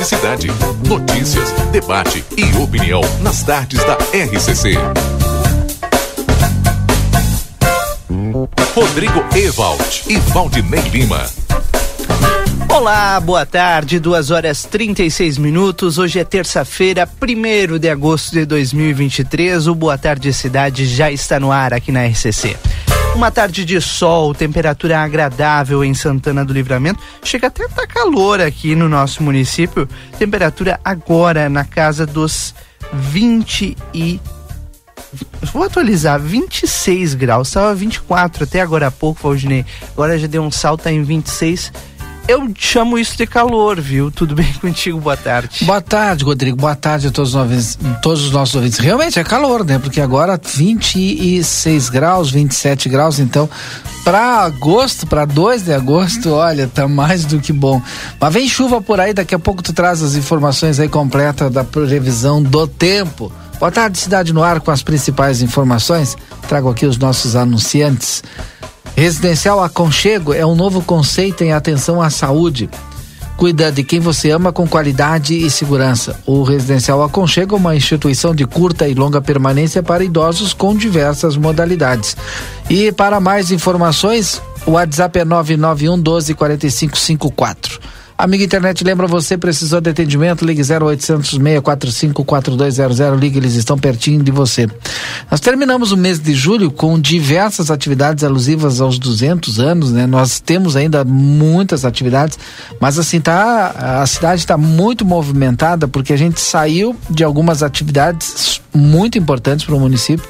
de cidade. Notícias, debate e opinião nas tardes da RCC. Rodrigo Ewald e Valdinei Lima. Olá, boa tarde, 2 horas 36 minutos. Hoje é terça-feira, 1 de agosto de 2023. O Boa Tarde Cidade já está no ar aqui na RCC. Uma tarde de sol, temperatura agradável em Santana do Livramento. Chega até a estar tá calor aqui no nosso município. Temperatura agora na casa dos 20 e Vou atualizar, 26 graus, estava 24 até agora há pouco, Valdinei. Agora já deu um salto tá em 26 eu chamo isso de calor, viu? Tudo bem contigo? Boa tarde. Boa tarde, Rodrigo. Boa tarde a todos os, ouvintes, todos os nossos ouvintes. Realmente é calor, né? Porque agora 26 graus, 27 graus, então para agosto, para 2 de agosto, olha, tá mais do que bom. Mas vem chuva por aí, daqui a pouco tu traz as informações aí completas da previsão do tempo. Boa tarde, Cidade no Ar, com as principais informações. Trago aqui os nossos anunciantes. Residencial Aconchego é um novo conceito em atenção à saúde. Cuida de quem você ama com qualidade e segurança. O Residencial Aconchego é uma instituição de curta e longa permanência para idosos com diversas modalidades. E para mais informações, o WhatsApp é 991 12 4554. Amiga internet, lembra você, precisou de atendimento? Ligue 0800 645 4200. Ligue, eles estão pertinho de você. Nós terminamos o mês de julho com diversas atividades alusivas aos 200 anos, né? Nós temos ainda muitas atividades, mas assim, tá, a cidade está muito movimentada porque a gente saiu de algumas atividades muito importantes para o município.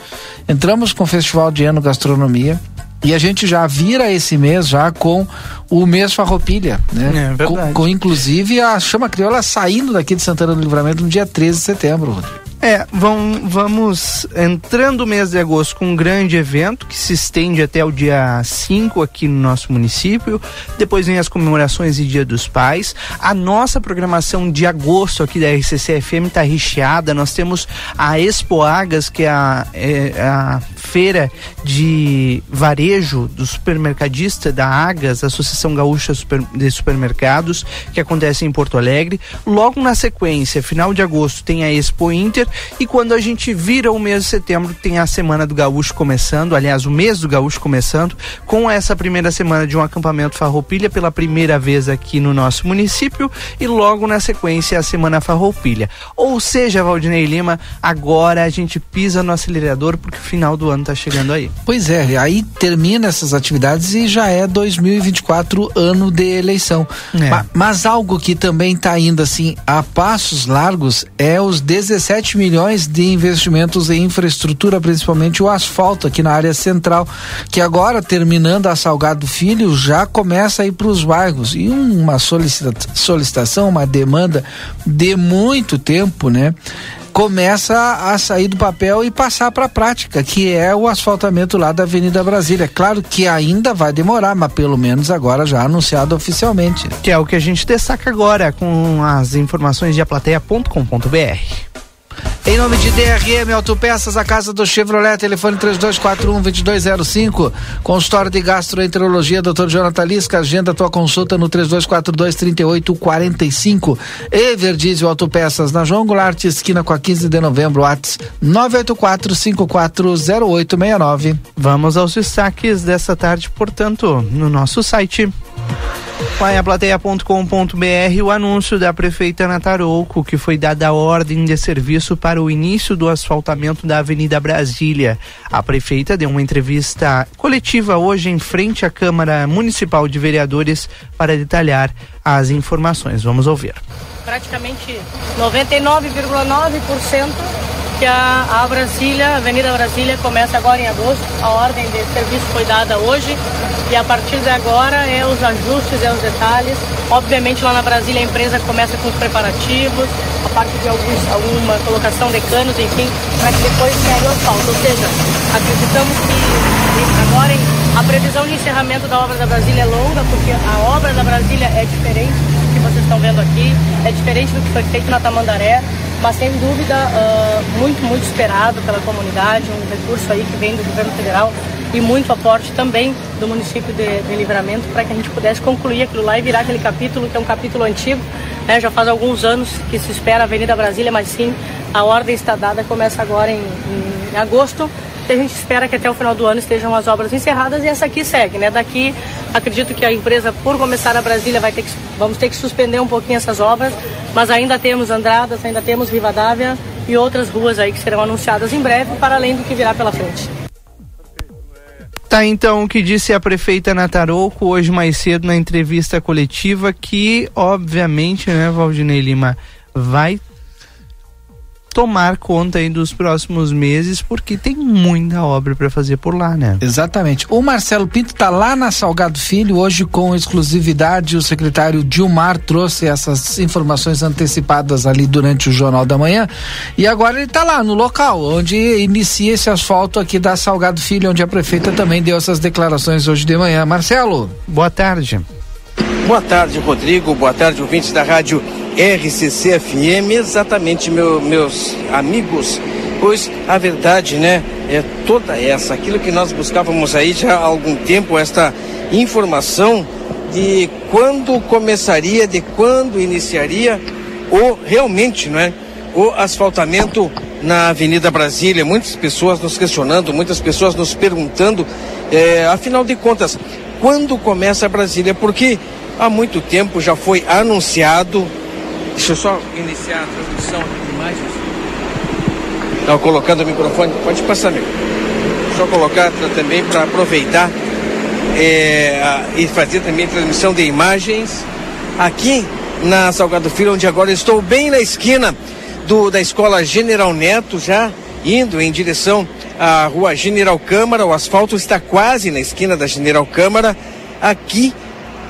Entramos com o Festival de Ano Gastronomia, e a gente já vira esse mês já com o mês Farroupilha, né? É, com, com, inclusive a chama crioula saindo daqui de Santana do Livramento no dia 13 de setembro, Rodrigo. É, vão, vamos entrando o mês de agosto com um grande evento que se estende até o dia 5 aqui no nosso município. Depois vem as comemorações e Dia dos Pais. A nossa programação de agosto aqui da RCC FM está recheada. Nós temos a Expo Agas, que é a, é a feira de varejo do supermercadista da Agas, Associação Gaúcha de Supermercados, que acontece em Porto Alegre. Logo na sequência, final de agosto, tem a Expo Inter e quando a gente vira o mês de setembro, tem a Semana do Gaúcho começando, aliás, o mês do Gaúcho começando, com essa primeira semana de um acampamento Farroupilha pela primeira vez aqui no nosso município e logo na sequência a Semana Farroupilha. Ou seja, Valdinei Lima, agora a gente pisa no acelerador porque o final do ano está chegando aí. Pois é, aí termina essas atividades e já é 2024 ano de eleição. É. Mas, mas algo que também está indo assim a passos largos é os 17 milhões de investimentos em infraestrutura, principalmente o asfalto aqui na área central, que agora, terminando a Salgado Filho, já começa a ir para os bairros. E uma solicita solicitação, uma demanda de muito tempo, né? começa a sair do papel e passar para a prática, que é o asfaltamento lá da Avenida Brasília. Claro que ainda vai demorar, mas pelo menos agora já anunciado oficialmente. Que é o que a gente destaca agora com as informações de aplateia.com.br. Em nome de DRM Autopeças, a casa do Chevrolet, telefone 3241-2205. Consultório de Gastroenterologia, Dr. Jonathan Lisca. Agenda tua consulta no 3242-3845. Everdiesel Autopeças, na João Goulart, esquina com a 15 de novembro, Whats 984-540869. Vamos aos destaques dessa tarde, portanto, no nosso site Paiaplateia.com.br o anúncio da prefeita Natarouco que foi dada a ordem de serviço para o início do asfaltamento da Avenida Brasília. A prefeita deu uma entrevista coletiva hoje em frente à Câmara Municipal de Vereadores para detalhar as informações. Vamos ouvir. Praticamente 99,9% que a, a Brasília, a Avenida Brasília começa agora em agosto. A ordem de serviço foi dada hoje e a partir de agora é os ajustes, é os detalhes. Obviamente lá na Brasília a empresa começa com os preparativos, a parte de alguns, alguma colocação de canos, enfim, para que depois pegue o asfalto. Ou seja, acreditamos que agora a previsão de encerramento da obra da Brasília é longa, porque a obra da Brasília é diferente do que vocês estão vendo aqui, é diferente do que foi feito na Tamandaré mas sem dúvida uh, muito, muito esperado pela comunidade, um recurso aí que vem do governo federal e muito aporte também do município de, de Livramento para que a gente pudesse concluir aquilo lá e virar aquele capítulo que é um capítulo antigo. Né? Já faz alguns anos que se espera a Avenida Brasília, mas sim, a ordem está dada, começa agora em, em agosto a gente espera que até o final do ano estejam as obras encerradas e essa aqui segue, né? Daqui, acredito que a empresa, por começar a Brasília, vai ter que, vamos ter que suspender um pouquinho essas obras, mas ainda temos Andradas, ainda temos Rivadavia e outras ruas aí que serão anunciadas em breve, para além do que virá pela frente. Tá então o que disse a prefeita Nataroco hoje mais cedo na entrevista coletiva que obviamente, né, Valdinei Lima, vai tomar conta aí dos próximos meses, porque tem muita obra para fazer por lá, né? Exatamente. O Marcelo Pinto está lá na Salgado Filho, hoje com exclusividade. O secretário Dilmar trouxe essas informações antecipadas ali durante o Jornal da Manhã. E agora ele está lá no local, onde inicia esse asfalto aqui da Salgado Filho, onde a prefeita também deu essas declarações hoje de manhã. Marcelo. Boa tarde. Boa tarde, Rodrigo. Boa tarde, ouvintes da rádio RCC FM, exatamente meu, meus amigos, pois a verdade, né, é toda essa, aquilo que nós buscávamos aí já há algum tempo, esta informação de quando começaria, de quando iniciaria o realmente, não é, o asfaltamento na Avenida Brasília. Muitas pessoas nos questionando, muitas pessoas nos perguntando, é, afinal de contas, quando começa a Brasília? Porque há muito tempo já foi anunciado Deixa eu só iniciar a transmissão de imagens. Estava colocando o microfone, pode passar, amigo. Só colocar também para aproveitar é, e fazer também transmissão de imagens aqui na Salgado Filho, onde agora estou bem na esquina do, da escola General Neto, já indo em direção à rua General Câmara. O asfalto está quase na esquina da General Câmara, aqui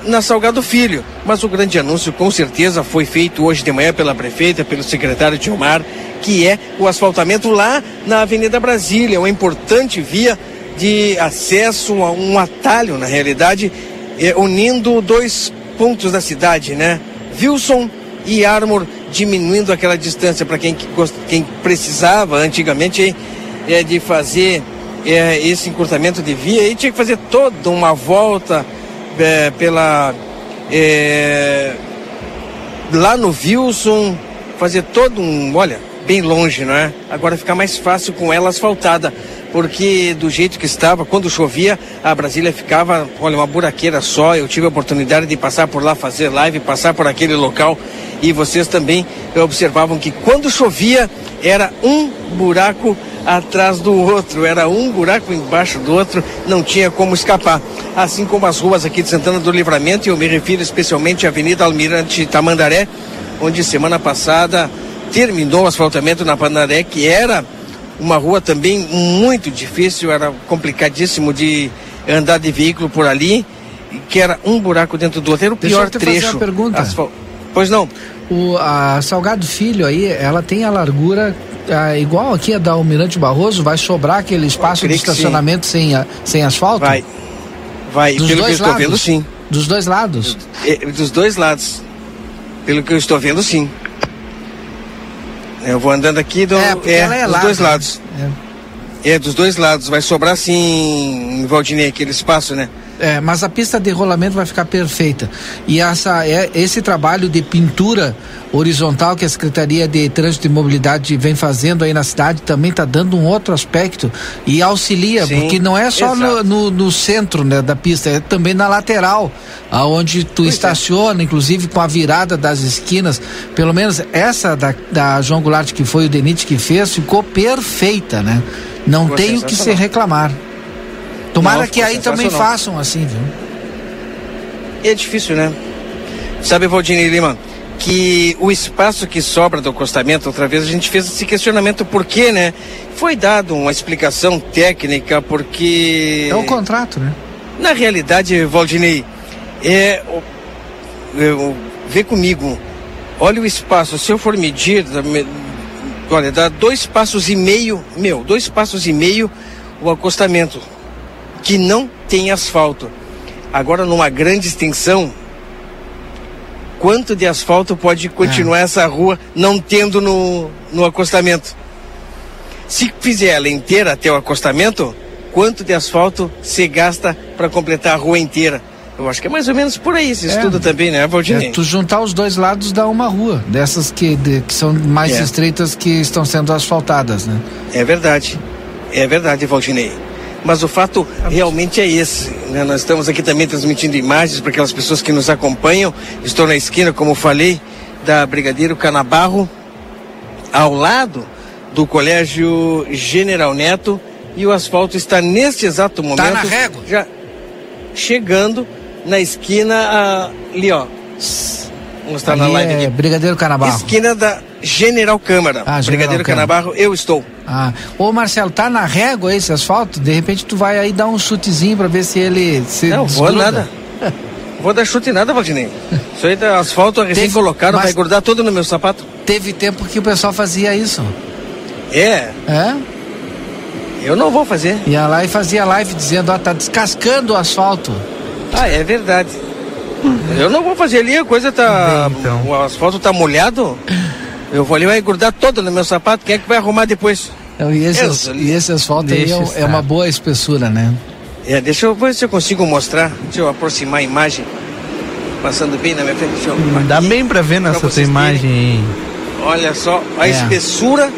na Salgado Filho. Mas o grande anúncio, com certeza, foi feito hoje de manhã pela prefeita, pelo secretário Dilmar, que é o asfaltamento lá na Avenida Brasília, uma importante via de acesso a um atalho, na realidade, eh, unindo dois pontos da cidade, né? Wilson e Armor, diminuindo aquela distância para quem, quem precisava antigamente eh, de fazer eh, esse encurtamento de via e tinha que fazer toda uma volta é, pela. É, lá no Wilson, fazer todo um. Olha, bem longe, não é? Agora fica mais fácil com ela asfaltada, porque do jeito que estava, quando chovia, a Brasília ficava, olha, uma buraqueira só. Eu tive a oportunidade de passar por lá, fazer live, passar por aquele local e vocês também observavam que quando chovia era um buraco atrás do outro, era um buraco embaixo do outro, não tinha como escapar. Assim como as ruas aqui de Santana do Livramento, e eu me refiro especialmente à Avenida Almirante Tamandaré, onde semana passada terminou o asfaltamento na Pandaré, que era uma rua também muito difícil, era complicadíssimo de andar de veículo por ali, que era um buraco dentro do outro, era o Deixa pior trecho. Fazer uma pergunta. Asfal... Pois não. O a Salgado Filho aí, ela tem a largura ah, igual aqui a da Almirante Barroso, vai sobrar aquele espaço de estacionamento sem, a, sem asfalto? Vai. Vai, dos pelo que eu estou lados? vendo, sim. Dos dois lados? É, dos dois lados. Pelo que eu estou vendo, sim. Eu vou andando aqui do, é, é, é dos dois lados. É. é. dos dois lados. Vai sobrar sim, Valdinei, aquele espaço, né? É, mas a pista de rolamento vai ficar perfeita. E essa, é, esse trabalho de pintura horizontal que a Secretaria de Trânsito e Mobilidade vem fazendo aí na cidade também está dando um outro aspecto e auxilia, Sim, porque não é só no, no, no, centro né, da pista, é também na lateral, aonde tu pois é. estaciona, é. inclusive com a virada das esquinas. Pelo menos essa da, da João Goulart, que foi o Denite que fez, ficou perfeita, né? Não tem o que se reclamar. Tomara que aí também façam assim, viu? É difícil, né? Sabe, Valdinei Lima, que o espaço que sobra do acostamento, outra vez a gente fez esse questionamento por quê, né? Foi dado uma explicação técnica porque... É o contrato, né? Na realidade, Valdinei, é... vê comigo, olha o espaço, se eu for medir, olha, dá dois passos e meio, meu, dois passos e meio o acostamento que não tem asfalto. Agora, numa grande extensão, quanto de asfalto pode continuar é. essa rua não tendo no, no acostamento? Se fizer ela inteira até o acostamento, quanto de asfalto se gasta para completar a rua inteira. Eu acho que é mais ou menos por aí esse É. estudo também, né, Valdinei? É, tu juntar os dois lados dá uma rua, dessas que, de- que são mais É. estreitas que estão sendo asfaltadas, né? É verdade. É verdade, Valdinei. Mas o fato realmente é esse. né? Nós estamos aqui também transmitindo imagens para aquelas pessoas que nos acompanham. Estou na esquina, como falei, da Brigadeiro Canabarro, ao lado do Colégio General Neto. E o asfalto está neste exato momento. Tá na régua. Já chegando na esquina ah, ali, ó. Vamos mostrar na Ali live é aqui. Brigadeiro Canabarro. Esquina da General Câmara. Ah, General Brigadeiro Câmara. Canabarro, eu estou. Ah. Ô Marcelo, tá na régua esse asfalto? De repente tu vai aí dar um chutezinho pra ver se ele se Não, vou desgruda. nada. Vou dar chute em nada, Valdinei. Isso aí tá asfalto recém-colocado, vai grudar todo no meu sapato. Teve tempo que o pessoal fazia isso. É, É? eu não vou fazer. Ia lá e fazia live dizendo, ó, tá descascando o asfalto. Ah, é verdade. Eu não vou fazer ali, a coisa tá. Bem, então. O asfalto tá molhado. Eu vou ali, vai grudar todo no meu sapato. Quem é que vai arrumar depois? Então, E esse, e esse asfalto aí é, é uma boa espessura, né? É, deixa eu ver se eu consigo mostrar. Deixa eu aproximar a imagem. Passando bem na minha frente. Deixa eu Hum, Dá aqui, bem pra ver pra nessa vocês imagem aí. Olha só a É. espessura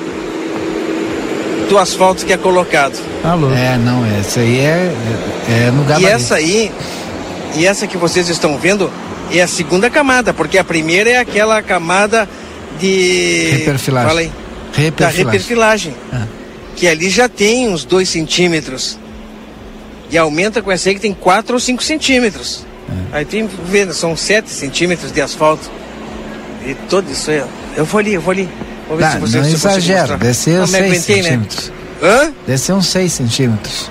do asfalto que é colocado. Tá louco. É, não, esse aí é, é, é no E gabarito. essa aí, e essa que vocês estão vendo, é a segunda camada, porque a primeira é aquela camada de. Reperfilagem. Fala aí. Da Reperfilagem. reperfilagem. Ah. Que ali já tem uns 2 centímetros. E aumenta com essa aí que tem 4 ou 5 centímetros. É. Aí tem, vendo, são 7 centímetros de asfalto. E todo isso aí. Eu vou ali, eu vou ali. Vou ver Tá, se não ser Não, uns me 6 aguentei, né? centímetros. Hã? Deve ser uns 6 centímetros.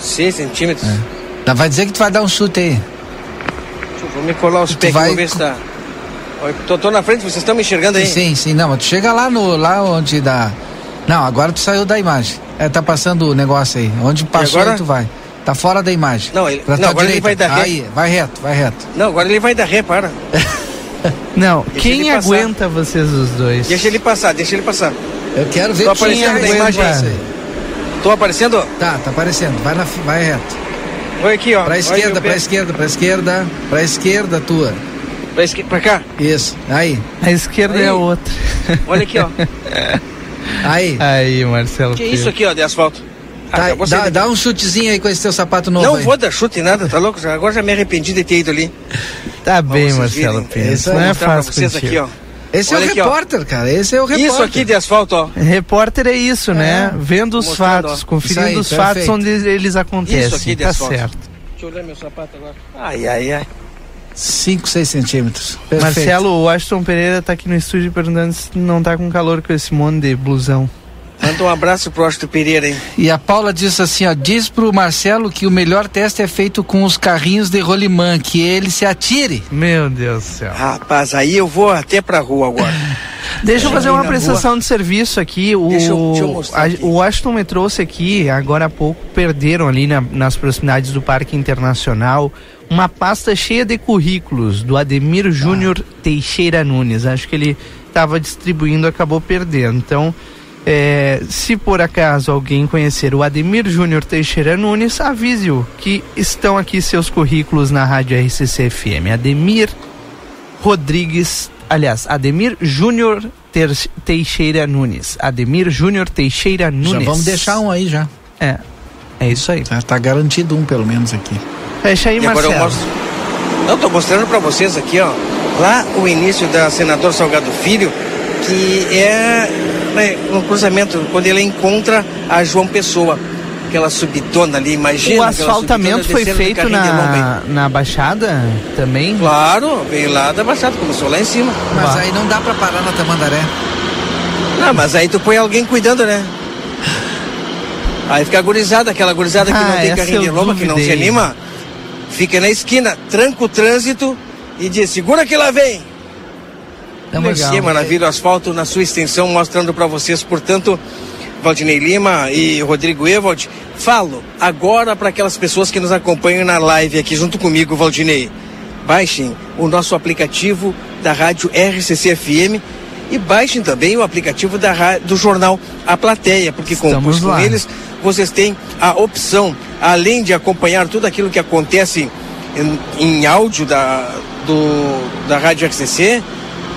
6 centímetros? Tá, vai dizer que tu vai dar um chute aí. Deixa eu- Vou me colar os pés aqui, vou ver se tá. Tô, tô na frente, vocês estão me enxergando aí? Sim, sim, não, mas tu chega lá no lá onde dá. Não, agora tu saiu da imagem. É, tá passando o negócio aí. Onde passou agora? aí tu vai. Tá fora da imagem. Não, ele- Pra não, agora ele direita. vai dar ré. Aí, vai reto, vai reto. Não, agora ele vai dar ré, para. Não, Deixa quem ele passar. aguenta vocês os dois? Deixa ele passar, deixa ele passar. Eu quero ver Tô quem aparecendo aguenta imagem. Tô aparecendo? Tá, tá aparecendo. Vai, na, vai reto. Olha aqui, ó. Pra esquerda, pra esquerda, pra esquerda. Pra esquerda tua. Pra, pra cá. Isso. Aí. A esquerda Aí. é a outra. Olha aqui, ó. Aí. Aí, Marcelo. que é isso aqui, ó, de asfalto? Ah, Tá, sair dá, dá um chutezinho aí com esse teu sapato novo Não aí. vou dar chute em nada, tá louco? Agora já me arrependi de ter ido ali. Tá bem, Marcelo. Pedro. Esse Não é fácil vocês aqui, ó. Esse é Olha o aqui, ó. repórter, cara. Esse é o repórter. Isso aqui de asfalto, ó. Repórter é isso, né? Vendo os Mostrando, fatos, ó. conferindo Isso aí, os fatos perfeito. onde eles acontecem. Isso aqui de tá asfalto. certo. Deixa eu olhar meu sapato agora. Ai, ai, ai. 5, 6 centímetros. Perfeito. Marcelo, o Washington Pereira tá aqui no estúdio perguntando se não tá com calor com esse monte de blusão. Manda um abraço pro Austin Pereira, hein? E a Paula disse assim, ó, diz pro Marcelo que o melhor teste é feito com os carrinhos de rolimã, que ele se atire. Meu Deus do céu. Rapaz, aí eu vou até pra rua agora. Deixa eu fazer uma prestação de serviço aqui. O, Deixa eu- deixa eu mostrar a- aqui. o Washington me trouxe aqui, agora há pouco, perderam ali na- nas proximidades do Parque Internacional uma pasta cheia de currículos do Ademir Júnior Teixeira Nunes. Acho que ele estava distribuindo, acabou perdendo. Então, é, se por acaso alguém conhecer o Ademir Júnior Teixeira Nunes, avise-o que estão aqui seus currículos na Rádio RCC FM. Ademir Rodrigues, aliás, Ademir Júnior Teixeira Nunes. Ademir Júnior Teixeira Nunes. Já vamos deixar um aí já. É. É isso aí. Já tá garantido um pelo menos aqui. Fecha aí, E agora Marcelo. eu mostro. Eu tô mostrando pra vocês aqui, ó. Lá o início da Senador Salgado Filho, que é né, um cruzamento, quando ele encontra a João Pessoa. Aquela subidona ali, imagina. O asfaltamento foi feito na, na Baixada também? Claro, veio lá da Baixada, começou lá em cima. Mas Bah. aí não dá pra parar na Tamandaré. Não, mas aí tu põe alguém cuidando, né? Aí fica a gurizada, aquela gurizada que Ah, não tem carrinho de lomba, que não se anima, fica na esquina, tranca o trânsito e diz, segura que lá vem. Olha legal. que maravilha, o asfalto na sua extensão, mostrando para vocês, portanto, Valdinei Lima e Rodrigo Evald, falo agora para aquelas pessoas que nos acompanham na live aqui junto comigo, Valdinei. Baixem o nosso aplicativo da rádio RCC FM e baixem também o aplicativo da, do jornal A Plateia, porque com, Estamos com lá. eles vocês têm a opção, além de acompanhar tudo aquilo que acontece em, em áudio da, do, da Rádio RCC,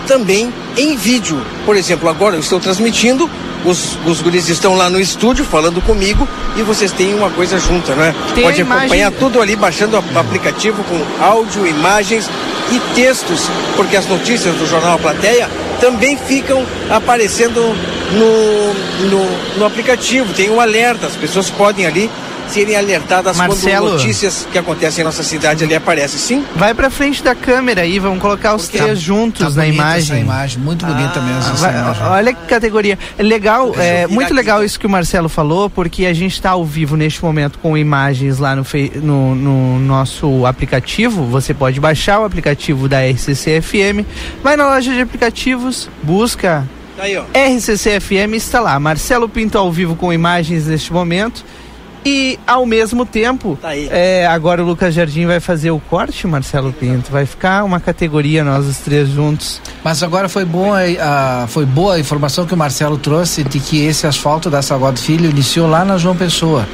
também em vídeo. Por exemplo, agora eu estou transmitindo, os, os guris estão lá no estúdio falando comigo e vocês têm uma coisa junta, né? Tem Pode imagem... acompanhar tudo ali baixando o aplicativo com áudio, imagens e textos, porque as notícias do Jornal A Plateia também ficam aparecendo no, no, no aplicativo. Tem um alerta, as pessoas podem ali serem alertadas Marcelo, quando notícias que acontecem em nossa cidade ali aparecem, sim? Vai pra frente da câmera aí, vamos colocar os três Tá- juntos tá na imagem. Essa imagem, muito bonita mesmo. essa Vai- imagem. olha que categoria. Legal, é muito legal isso que o Marcelo falou, porque a gente está ao vivo neste momento com imagens lá no, fei- no, no nosso aplicativo. Você pode baixar o aplicativo da RCC FM, vai na loja de aplicativos, busca Tá aí, ó. RCC FM, está lá. Marcelo Pinto ao vivo com imagens neste momento. E ao mesmo tempo, Tá aí. é, agora o Lucas Jardim vai fazer o corte, Marcelo Pinto. Vai ficar uma categoria, nós os três juntos. Mas agora foi boa, a, foi boa a informação que o Marcelo trouxe de que esse asfalto da Salgado Filho iniciou lá na João Pessoa.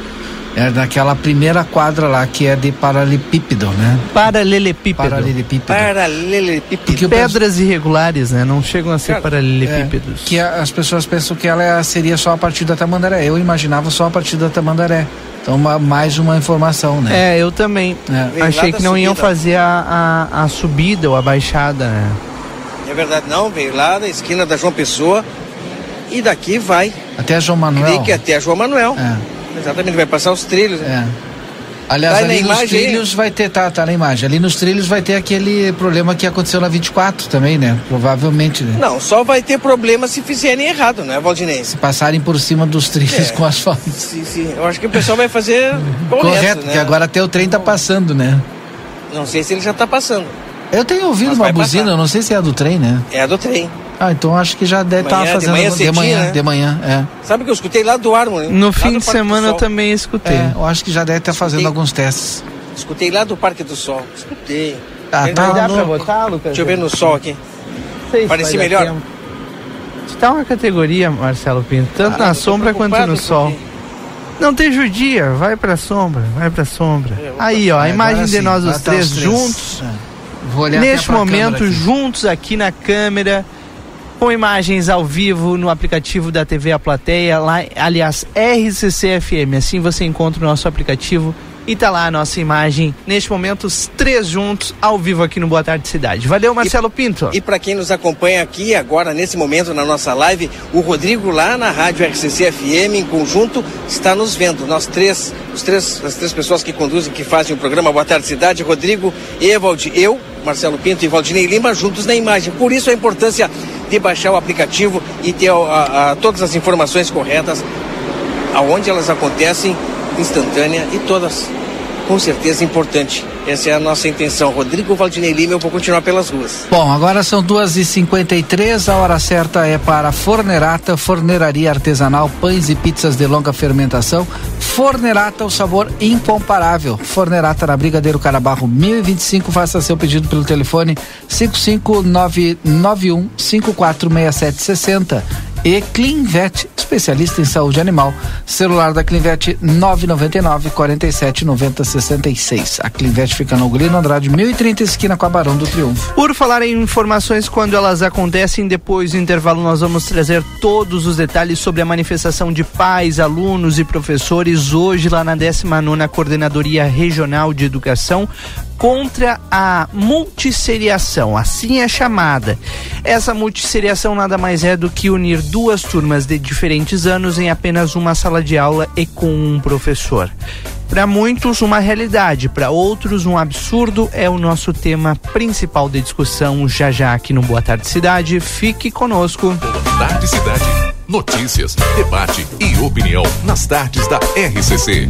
É naquela primeira quadra lá que é de paralelepípedo, né? Paralelepípedo. Paralelepípedo. Paralelepípedo. Porque Pedras irregulares, né? Não chegam a ser Cara, paralelepípedos. que a- as pessoas pensam que ela seria só a partir da Tamandaré. Eu imaginava só a partir da Tamandaré. Então, uma- mais uma informação, né? É, eu também. É. Achei que não iam subida. fazer a, a, a subida ou a baixada, né? É verdade, não, veio lá da esquina da João Pessoa e daqui vai, Até João Manuel. clique até a João Manuel. É, Exatamente, vai passar os trilhos. né? é. Aliás, Tá ali nos imagem trilhos vai ter, tá, tá na imagem. Ali nos trilhos vai ter aquele problema que aconteceu na 24 também, né? Provavelmente, né? Não, só vai ter problema se fizerem errado, né, Valdinei? Se passarem por cima dos trilhos É. com asfalto. Sim, sim. Eu acho que o pessoal vai fazer correto, Correto, né? porque agora até o trem tá passando, né? Não sei se ele já tá passando. Eu tenho ouvido Mas uma buzina, eu não sei se é a do trem, né? É a do trem. Ah, então acho que já deve estar Manhã, de fazendo manhã de cedinho, manhã, né? de manhã, é. Sabe que eu escutei lá do Harmony? No lá fim de semana eu também escutei. É, eu acho que já deve estar fazendo Escutei. alguns testes. Escutei lá do Parque do Sol. Escutei. Ah, tá louco. pra botar, Lucas? Deixa eu ver no sol aqui. Parecia melhor? Está uma categoria, Marcelo Pinto, tanto Ah, na sombra quanto no sol. porque- Não tem judia, vai pra sombra, vai pra sombra. É, Aí, ó, a É, imagem agora de sim, nós agora os tá três juntos. É. Vou olhar até Neste momento, aqui. juntos aqui na câmera, com imagens ao vivo no aplicativo da TV A Plateia, lá, aliás, RCC FM. Assim você encontra o nosso aplicativo e tá lá a nossa imagem. Neste momento, os três juntos, ao vivo aqui no Boa Tarde Cidade. Valeu, Marcelo Pinto. E para quem nos acompanha aqui agora, nesse momento, na nossa live, o Rodrigo lá na Rádio RCC FM, em conjunto, está nos vendo. Nós três, os três, as três pessoas que conduzem, que fazem o programa Boa Tarde Cidade, Rodrigo, Evald, eu, Marcelo Pinto e Valdinei Lima, juntos na imagem. Por isso a importância de baixar o aplicativo e ter a- a- a- todas as informações corretas, aonde elas acontecem, instantânea e todas, com certeza, importante. Essa é a nossa intenção. Rodrigo Valdinei Lima, eu vou continuar pelas ruas. Bom, agora são 2h53, a hora certa é para Fornerata, forneraria artesanal, pães e pizzas de longa fermentação. Fornerata, o sabor incomparável. Fornerata na Brigadeiro Carabarro 1025, faça seu pedido pelo telefone 55991 546760. E Clinvet, especialista em saúde animal. Celular da Clinvet 999 47 90 66. A Clinvet fica no Golino Andrade 1030 esquina com a Barão do Triunfo. Por falar em informações quando elas acontecem, depois do intervalo nós vamos trazer todos os detalhes sobre a manifestação de pais, alunos e professores hoje lá na 19ª Coordenadoria Regional de Educação contra a multisseriação, assim é chamada. Essa multisseriação nada mais é do que unir duas turmas de diferentes anos em apenas uma sala de aula e com um professor. Para muitos, uma realidade, para outros, um absurdo é o nosso tema principal de discussão já já aqui no Boa Tarde Cidade. Fique conosco. Boa Tarde Cidade. Notícias, debate e opinião nas tardes da RCC.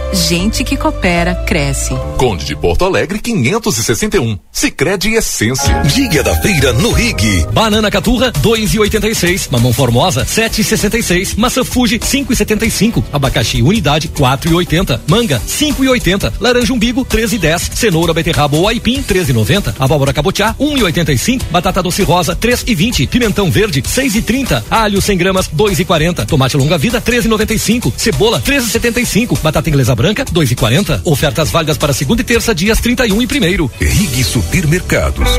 gente que coopera cresce. Conde de Porto Alegre 561. Sicredi Essência. Dia da feira no Rig. Banana caturra 2,86. Mamão formosa 7,66. Maçã Fuji 5,75. Abacaxi unidade 4,80. Manga 5,80. Laranja umbigo 13,10. Cenoura beterraba ou aipim 13,90. Abóbora cabotiá 1,85. Batata doce rosa 3,20. Pimentão verde 6,30. Alho 100 gramas 2,40. Tomate longa vida 13,95. Cebola 13,75. Batata inglesa branca, 2,40. Ofertas válidas para segunda e terça, dias 31 e primeiro. Rig Supermercados.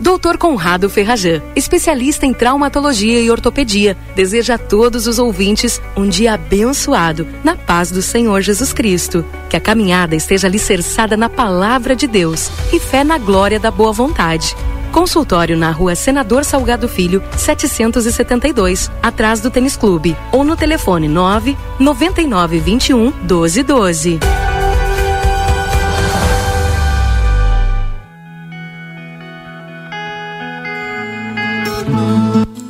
Doutor Conrado Ferrajan, especialista em traumatologia e ortopedia, deseja a todos os ouvintes um dia abençoado, na paz do Senhor Jesus Cristo. Que a caminhada esteja alicerçada na palavra de Deus e fé na glória da boa vontade. Consultório na rua Senador Salgado Filho, 772, atrás do Tênis Clube. Ou no telefone 9 9921 1212.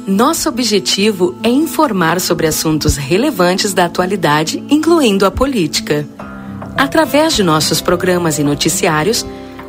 Nosso objetivo é informar sobre assuntos relevantes da atualidade, incluindo a política. Através de nossos programas e noticiários,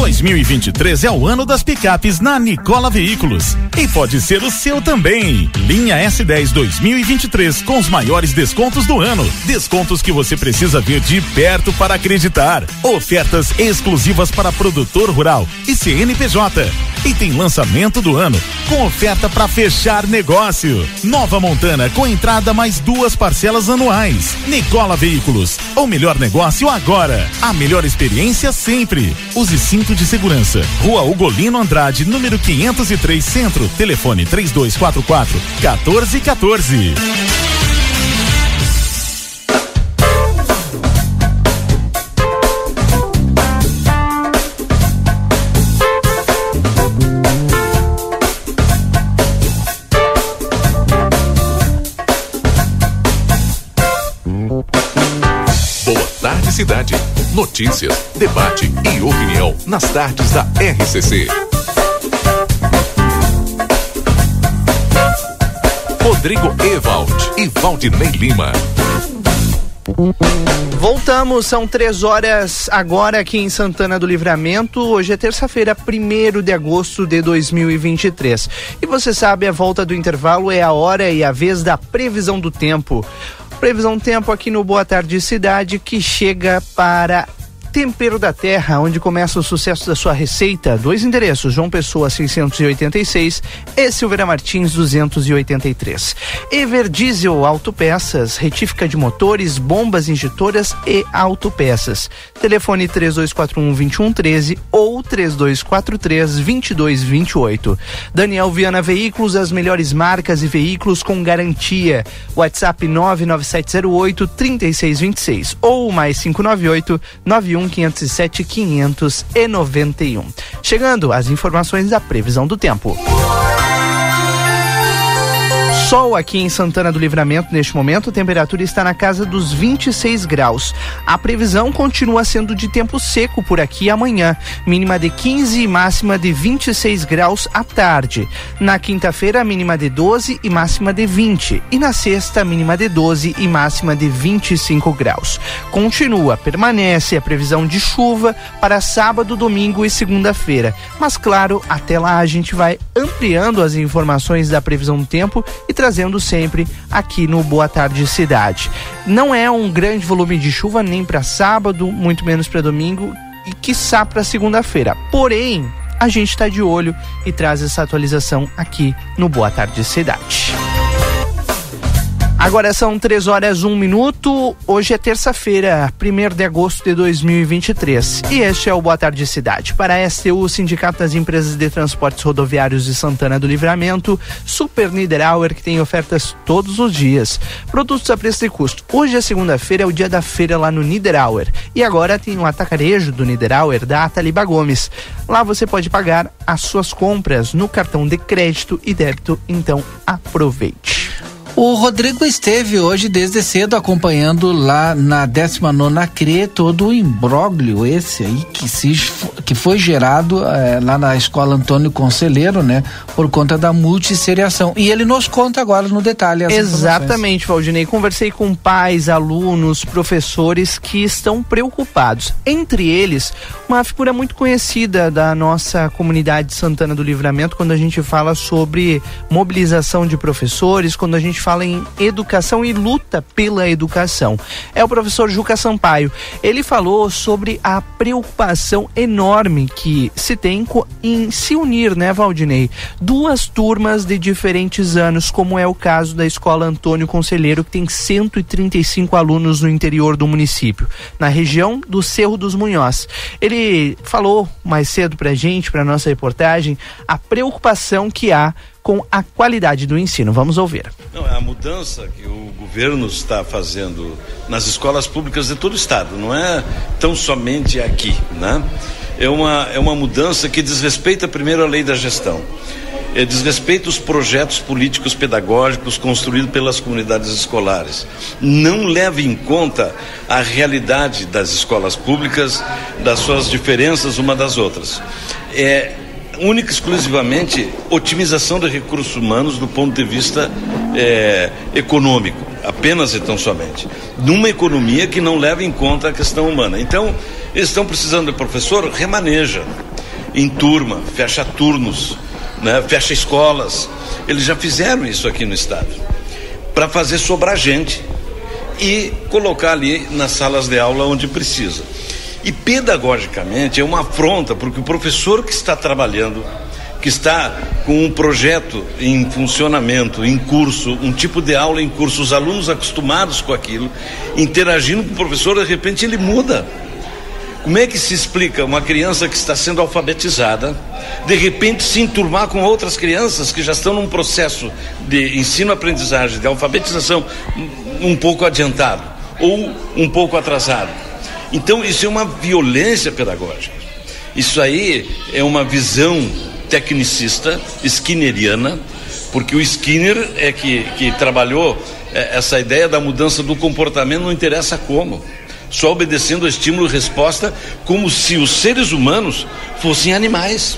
2023 é o ano das picapes na Nicola Veículos e pode ser o seu também. Linha S10 2023 com os maiores descontos do ano. Descontos que você precisa ver de perto para acreditar. Ofertas exclusivas para produtor rural e CNPJ. E tem lançamento do ano com oferta para fechar negócio. Nova Montana com entrada mais duas parcelas anuais. Nicola Veículos, o melhor negócio agora. A melhor experiência sempre. Use cinto de segurança. Rua Ugolino Andrade, número 503 Centro. Telefone 3244 1414. Cidade. Notícias, debate e opinião nas tardes da RCC. Rodrigo Ewald e Valdinei Lima. Voltamos, são três horas agora aqui em Santana do Livramento. Hoje é terça-feira, 1 de agosto de 2023. E você sabe, a volta do intervalo é a hora e a vez da previsão do tempo. Previsão tempo aqui no Boa Tarde Cidade que chega para Tempero da Terra, onde começa o sucesso da sua receita. Dois endereços: João Pessoa 686 e Silveira Martins 283. Ever Diesel Autopeças, retífica de motores, bombas injetoras e autopeças. Telefone 3241 2113 ou 3243 2228. Daniel Viana Veículos, as melhores marcas e veículos com garantia. WhatsApp 99708 3626 ou mais 598 91 507 591. Chegando as informações da previsão do tempo. Sol aqui em Santana do Livramento neste momento, a temperatura está na casa dos 26 graus. A previsão continua sendo de tempo seco por aqui amanhã, mínima de 15 e máxima de 26 graus à tarde. Na quinta-feira, mínima de 12 e máxima de 20. E na sexta, mínima de 12 e máxima de 25 graus. Continua, permanece a previsão de chuva para sábado, domingo e segunda-feira. Mas claro, até lá a gente vai ampliando as informações da previsão do tempo e trazendo sempre aqui no Boa Tarde Cidade. Não é um grande volume de chuva nem para sábado, muito menos para domingo e quiçá para segunda-feira. Porém, a gente está de olho e traz essa atualização aqui no Boa Tarde Cidade. Agora são três horas um minuto. Hoje é terça-feira, 1 de agosto de 2023. E este é o Boa Tarde Cidade. Para a STU, Sindicato das Empresas de Transportes Rodoviários de Santana do Livramento, Super Niederauer, que tem ofertas todos os dias. Produtos a preço de custo. Hoje é segunda-feira, é o dia da feira lá no Niederauer. E agora tem o um atacarejo do Niederauer da Ataliba Gomes. Lá você pode pagar as suas compras no cartão de crédito e débito. Então aproveite. O Rodrigo esteve hoje desde cedo acompanhando lá na 19 CRE todo o imbróglio esse aí que, se, que foi gerado eh, lá na escola Antônio Conselheiro, né? Por conta da multisseriação. E ele nos conta agora no detalhe. Exatamente, Valdinei. Conversei com pais, alunos, professores que estão preocupados. Entre eles, uma figura muito conhecida da nossa comunidade de Santana do Livramento, quando a gente fala sobre mobilização de professores, quando a gente fala em educação e luta pela educação. É o professor Juca Sampaio. Ele falou sobre a preocupação enorme que se tem em se unir, né, Valdinei? Duas turmas de diferentes anos, como é o caso da Escola Antônio Conselheiro, que tem 135 alunos no interior do município, na região do Cerro dos Munhós. Ele falou mais cedo pra gente, pra nossa reportagem, a preocupação que há com a qualidade do ensino. Vamos ouvir. Não, é a mudança que o governo está fazendo nas escolas públicas de todo o estado, não é tão somente aqui, né? É uma, é uma mudança que desrespeita primeiro a lei da gestão. É, desrespeita os projetos políticos pedagógicos construídos pelas comunidades escolares. Não leva em conta a realidade das escolas públicas, das suas diferenças uma das outras. É, única e exclusivamente otimização de recursos humanos do ponto de vista é, econômico, apenas e tão somente. Numa economia que não leva em conta a questão humana. Então, eles estão precisando de professor, remaneja em turma, fecha turnos, né, fecha escolas. Eles já fizeram isso aqui no estado para fazer sobrar gente e colocar ali nas salas de aula onde precisa. E pedagogicamente é uma afronta, porque o professor que está trabalhando, que está com um projeto em funcionamento, em curso, um tipo de aula em curso, os alunos acostumados com aquilo, interagindo com o professor, de repente ele muda. Como é que se explica uma criança que está sendo alfabetizada, de repente se enturmar com outras crianças que já estão num processo de ensino-aprendizagem, de alfabetização um pouco adiantado ou um pouco atrasado? Então, isso é uma violência pedagógica. Isso aí é uma visão tecnicista, skinneriana, porque o Skinner é que, que trabalhou é, essa ideia da mudança do comportamento, não interessa como. Só obedecendo a estímulo e resposta, como se os seres humanos fossem animais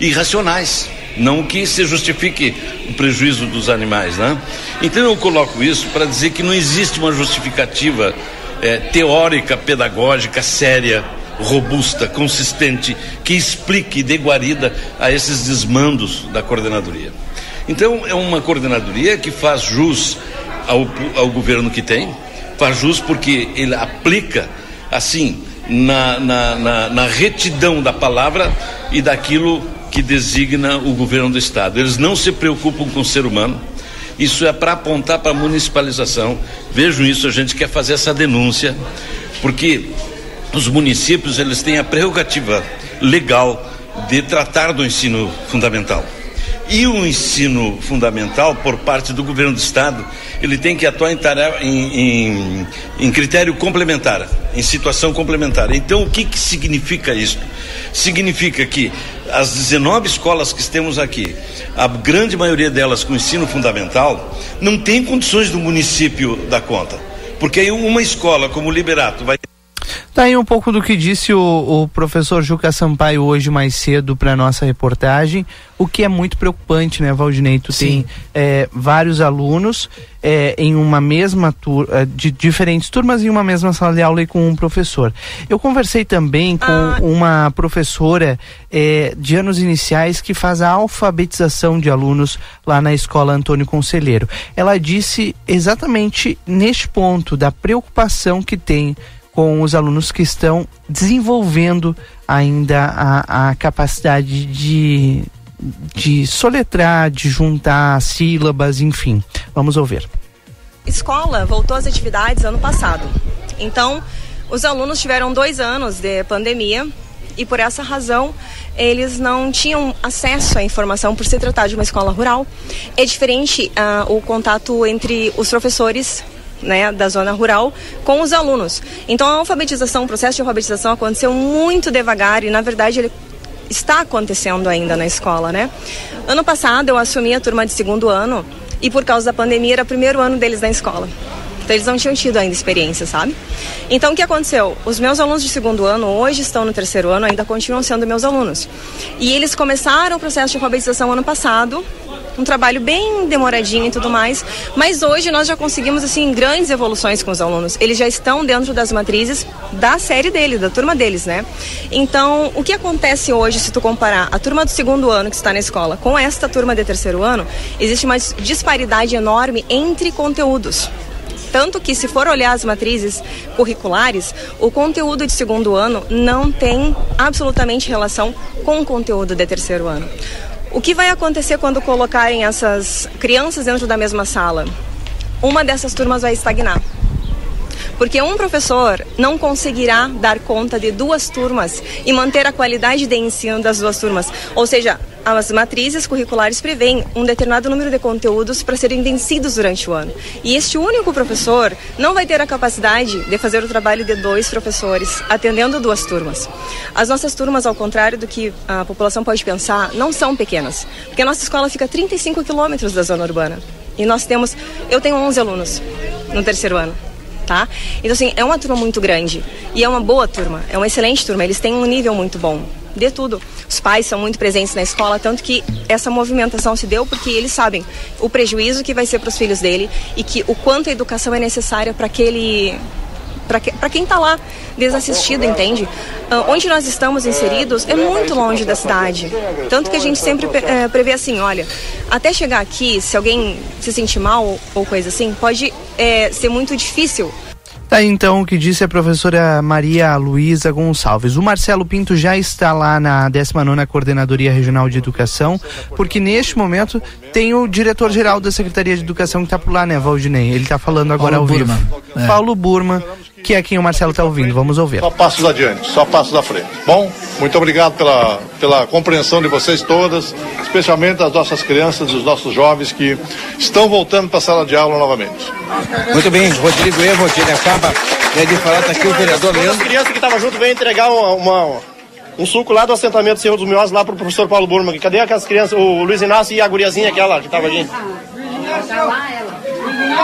irracionais. Não que se justifique o prejuízo dos animais, né? Então eu coloco isso para dizer que não existe uma justificativa é, teórica, pedagógica, séria, robusta, consistente, que explique de guarida a esses desmandos da coordenadoria. Então, é uma coordenadoria que faz jus ao, ao governo que tem, faz jus porque ele aplica, assim, na, na, na, na retidão da palavra e daquilo que designa o governo do Estado. Eles não se preocupam com o ser humano. Isso é para apontar para a municipalização. Vejam isso, a gente quer fazer essa denúncia, porque os municípios eles têm a prerrogativa legal de tratar do ensino fundamental. E o ensino fundamental, por parte do governo do Estado, ele tem que atuar em, tarefa, em, em, em critério complementar, em situação complementar. Então, o que, que significa isso? Significa que as 19 escolas que temos aqui, a grande maioria delas com ensino fundamental, não tem condições do município dar conta. Porque aí uma escola como o Liberato vai Tá aí um pouco do que disse o, o professor Juca Sampaio hoje mais cedo para nossa reportagem, o que é muito preocupante, né, Valdinei? Tu Sim. tem é, vários alunos é, em uma mesma turma, é, de diferentes turmas em uma mesma sala de aula e com um professor. Eu conversei também com ah. uma professora é, de anos iniciais que faz a alfabetização de alunos lá na escola Antônio Conselheiro. Ela disse exatamente neste ponto da preocupação que tem com os alunos que estão desenvolvendo ainda a, a capacidade de, de soletrar, de juntar sílabas, enfim. Vamos ouvir. Escola voltou às atividades ano passado. Então, os alunos tiveram dois anos de pandemia e por essa razão eles não tinham acesso à informação por se tratar de uma escola rural. É diferente uh, o contato entre os professores né, da zona rural com os alunos. Então a alfabetização, o processo de alfabetização aconteceu muito devagar e na verdade ele está acontecendo ainda na escola, né? Ano passado eu assumi a turma de segundo ano e por causa da pandemia era o primeiro ano deles na escola. Então eles não tinham tido ainda experiência, sabe? Então o que aconteceu? Os meus alunos de segundo ano hoje estão no terceiro ano, ainda continuam sendo meus alunos. E eles começaram o processo de alfabetização ano passado, um trabalho bem demoradinho e tudo mais, mas hoje nós já conseguimos assim grandes evoluções com os alunos. Eles já estão dentro das matrizes da série deles, da turma deles, né? Então, o que acontece hoje se tu comparar a turma do segundo ano que está na escola com esta turma de terceiro ano, existe uma disparidade enorme entre conteúdos. Tanto que, se for olhar as matrizes curriculares, o conteúdo de segundo ano não tem absolutamente relação com o conteúdo de terceiro ano. O que vai acontecer quando colocarem essas crianças dentro da mesma sala? Uma dessas turmas vai estagnar. Porque um professor não conseguirá dar conta de duas turmas e manter a qualidade de ensino das duas turmas. Ou seja, as matrizes curriculares prevêem um determinado número de conteúdos para serem vencidos durante o ano. E este único professor não vai ter a capacidade de fazer o trabalho de dois professores, atendendo duas turmas. As nossas turmas, ao contrário do que a população pode pensar, não são pequenas, porque a nossa escola fica a 35 quilômetros da zona urbana. E nós temos, eu tenho 11 alunos no terceiro ano tá? Então, assim, é uma turma muito grande. E é uma boa turma, é uma excelente turma. Eles têm um nível muito bom. De tudo. Os pais são muito presentes na escola, tanto que essa movimentação se deu porque eles sabem o prejuízo que vai ser para os filhos dele e que o quanto a educação é necessária para aquele para que, quem está lá desassistido, entende? Uh, onde nós estamos inseridos é muito longe da cidade. Tanto que a gente sempre uh, prevê assim, olha, até chegar aqui, se alguém se sentir mal ou coisa assim, pode uh, ser muito difícil Tá aí então o que disse a professora Maria Luísa Gonçalves. O Marcelo Pinto já está lá na 19 Coordenadoria Regional de Educação, porque neste momento tem o diretor-geral da Secretaria de Educação que está por lá, né, Valdinei? Ele está falando agora Paulo ao Burma. vivo. É. Paulo Burma, que é quem o Marcelo está ouvindo. Vamos ouvir. Só passos adiante, só passos à frente. Bom, muito obrigado pela, pela compreensão de vocês todas, especialmente das nossas crianças, dos nossos jovens que estão voltando para a sala de aula novamente. Muito bem, Rodrigo Evo, ele acaba de falar, está aqui o vereador Leandro. As crianças que estavam junto veio entregar uma, uma, um suco lá do assentamento Senhor dos Minhos lá para o professor Paulo Burma. Cadê aquelas crianças, o Luiz Inácio e a guriazinha aquela que estava aqui?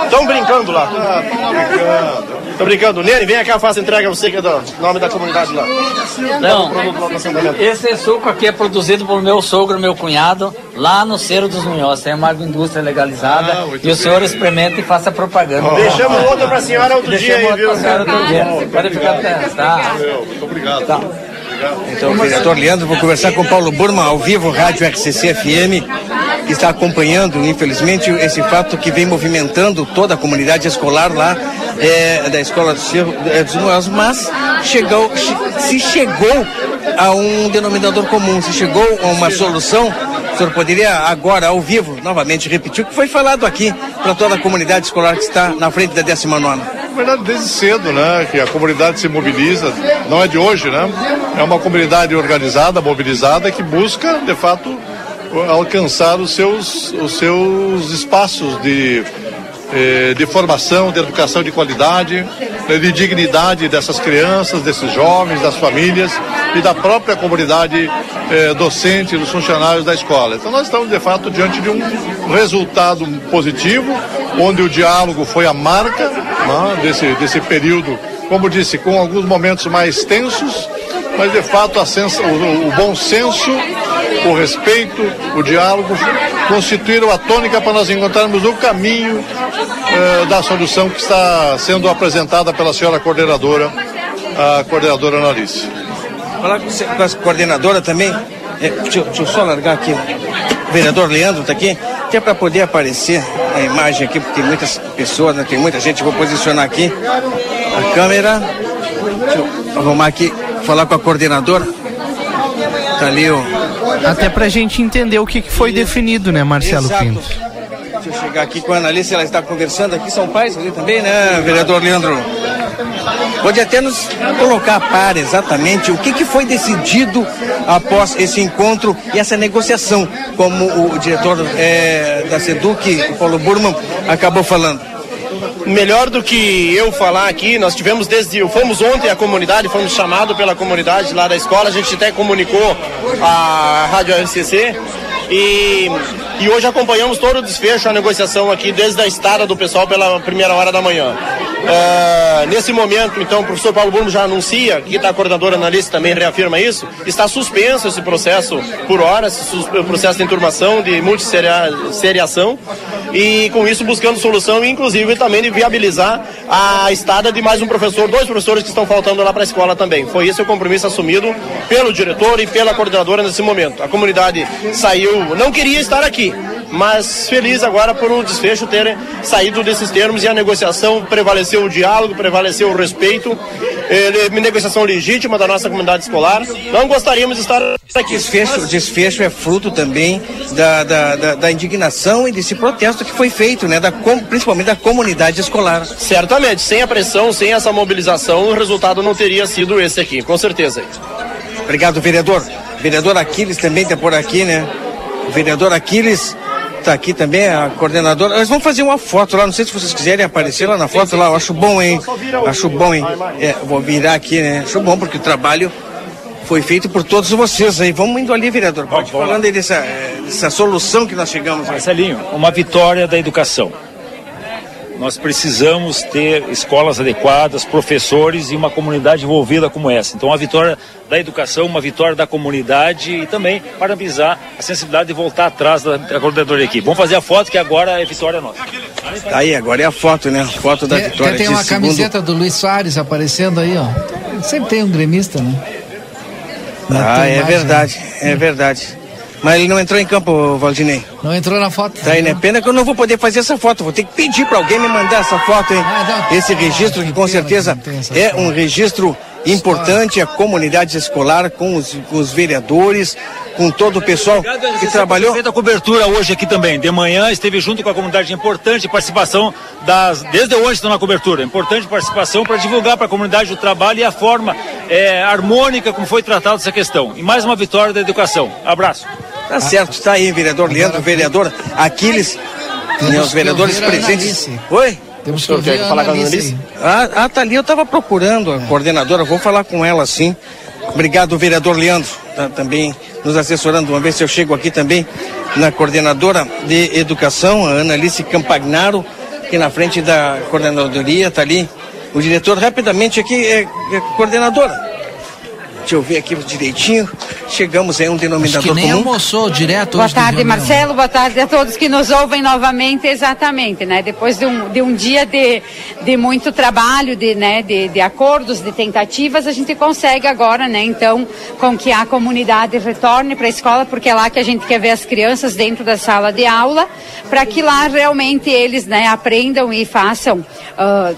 Estão brincando lá. Ah, brincando. Tô brincando. Nene, vem cá, faça entrega você que é do nome da comunidade lá. Não, esse suco aqui é produzido pelo meu sogro, meu cunhado, lá no Cerro dos Munhoz. Tem uma agroindústria legalizada. Ah, e o senhor experimenta e faça propaganda. Oh. Deixamos outra a senhora outro dia aí, viu? Senhora outro dia. Pode ficar até. Tá. Muito obrigado. Tá. Então, vereador Leandro, vou conversar com Paulo Burma ao vivo, Rádio RCC FM, que está acompanhando, infelizmente, esse fato que vem movimentando toda a comunidade escolar lá é, da Escola é, dos Moelos, mas chegou, se chegou a um denominador comum, se chegou a uma solução. O senhor poderia agora, ao vivo, novamente repetir o que foi falado aqui para toda a comunidade escolar que está na frente da 19 Na verdade, desde cedo, né, que a comunidade se mobiliza, não é de hoje, né? É uma comunidade organizada, mobilizada, que busca, de fato, alcançar os seus, os seus espaços de eh, de formação, de educação de qualidade, né, de dignidade dessas crianças, desses jovens, das famílias e da própria comunidade eh, docente, dos funcionários da escola. Então nós estamos de fato diante de um resultado positivo, onde o diálogo foi a marca né, desse, desse período, como disse, com alguns momentos mais tensos, mas de fato senso, o, o bom senso o respeito, o diálogo, constituíram a tônica para nós encontrarmos o caminho eh, da solução que está sendo apresentada pela senhora coordenadora, a coordenadora Analice. Falar com a coordenadora também, é, deixa, deixa, eu só largar aqui, o vereador Leandro está aqui, que é para poder aparecer a imagem aqui, porque tem muitas pessoas, né, tem muita gente, vou posicionar aqui a câmera, deixa eu arrumar aqui, falar com a coordenadora, tá ali o até pra gente entender o que, que foi definido, né, Marcelo Exato. Pinto? Deixa eu chegar aqui com a Analice, ela está conversando aqui, são pais ali também, né, vereador Leandro? Pode até nos colocar a par exatamente o que, que foi decidido após esse encontro e essa negociação, como o diretor é, da SEDUC, o Paulo Burman, acabou falando melhor do que eu falar aqui, nós tivemos desde. Fomos ontem à comunidade, fomos chamados pela comunidade lá da escola, a gente até comunicou a Rádio RCC e, e hoje acompanhamos todo o desfecho, a negociação aqui desde a estada do pessoal pela primeira hora da manhã. Uh, nesse momento, então, o professor Paulo Bruno já anuncia, que está a coordenadora analista também reafirma isso, está suspenso esse processo por horas, o processo de enturmação, de multisseriação, e com isso buscando solução, inclusive também de viabilizar a estada de mais um professor, dois professores que estão faltando lá para a escola também. Foi esse o compromisso assumido pelo diretor e pela coordenadora nesse momento. A comunidade saiu, não queria estar aqui, mas feliz agora por o desfecho ter saído desses termos e a negociação prevaleceu o diálogo, prevaleceu o respeito, eh, negociação legítima da nossa comunidade escolar. Não gostaríamos de estar aqui. Desfecho, desfecho é fruto também da, da, da, da indignação e desse protesto que foi feito, né, da, principalmente da comunidade escolar. Certamente, sem a pressão, sem essa mobilização, o resultado não teria sido esse aqui, com certeza. Obrigado, vereador. Vereador Aquiles também está por aqui, né? O vereador Aquiles Tá aqui também a coordenadora. Nós vamos fazer uma foto lá, não sei se vocês quiserem aparecer lá na foto lá, eu acho bom, hein? Acho bom, hein? É, vou virar aqui, né? Acho bom porque o trabalho foi feito por todos vocês aí. Vamos indo ali, vereador. Pode falando aí dessa, é, dessa solução que nós chegamos. Marcelinho, uma vitória da educação. Nós precisamos ter escolas adequadas, professores e uma comunidade envolvida como essa. Então, a vitória da educação, uma vitória da comunidade e também parabenizar a sensibilidade de voltar atrás da, da coordenadora aqui. Vamos fazer a foto que agora é vitória nossa. Tá aí, agora é a foto, né? A foto da tem, vitória. Tem uma segundo... camiseta do Luiz Soares aparecendo aí, ó. Sempre tem um gremista, né? Na ah, é imagem, verdade, né? é verdade. Mas ele não entrou em campo, Valdinei. Não entrou na foto. Tá aí, né? Pena que eu não vou poder fazer essa foto. Vou ter que pedir para alguém me mandar essa foto, hein? Ah, não, Esse registro que com certeza é um registro importante, a comunidade escolar, com os, com os vereadores, com todo o pessoal que trabalhou. Feita a cobertura hoje aqui também. De manhã esteve junto com a comunidade. Importante participação das. Desde hoje estão na cobertura. Importante participação para divulgar para a comunidade o trabalho e a forma é, harmônica como foi tratada essa questão. E mais uma vitória da educação. Abraço. Tá certo, está aí, vereador Leandro, vereador Aquiles, né, os vereadores presentes. Oi? Temos que ouvir falar com a Annalise. Ah, ah, tá ali, eu estava procurando a coordenadora, vou falar com ela sim. Obrigado, vereador Leandro, tá, também nos assessorando. Vamos ver se eu chego aqui também na coordenadora de educação, a Annalise Campagnaro, aqui na frente da coordenadoria, tá ali. O diretor, rapidamente aqui, é, é coordenadora. Deixa eu ver aqui direitinho. Chegamos a um denominador Acho que nem comum. almoçou direto Boa tarde. Marcelo. Boa tarde a todos que nos ouvem novamente. Exatamente, né? Depois de um, de um dia de, de muito trabalho, de, né, de, de acordos, de tentativas, a gente consegue agora, né? Então, com que a comunidade retorne para a escola, porque é lá que a gente quer ver as crianças dentro da sala de aula, para que lá realmente eles, né, aprendam e façam. ah,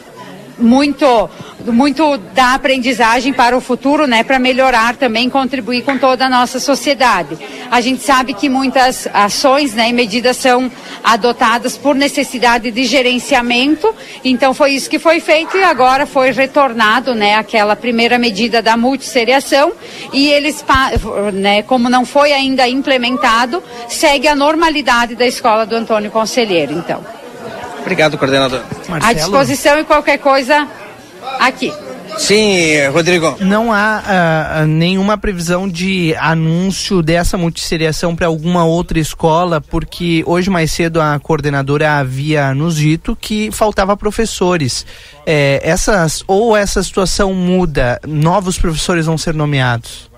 muito muito da aprendizagem para o futuro, né, para melhorar também, contribuir com toda a nossa sociedade. A gente sabe que muitas ações, né, e medidas são adotadas por necessidade de gerenciamento, então foi isso que foi feito e agora foi retornado, né, aquela primeira medida da multisseriação e eles, né, como não foi ainda implementado, segue a normalidade da escola do Antônio Conselheiro, então. Obrigado, coordenador. À disposição e qualquer coisa aqui. Sim, Rodrigo. Não há ah, nenhuma previsão de anúncio dessa multisseriação para alguma outra escola, porque hoje mais cedo a coordenadora havia nos dito que faltava professores. É, essas ou essa situação muda, novos professores vão ser nomeados?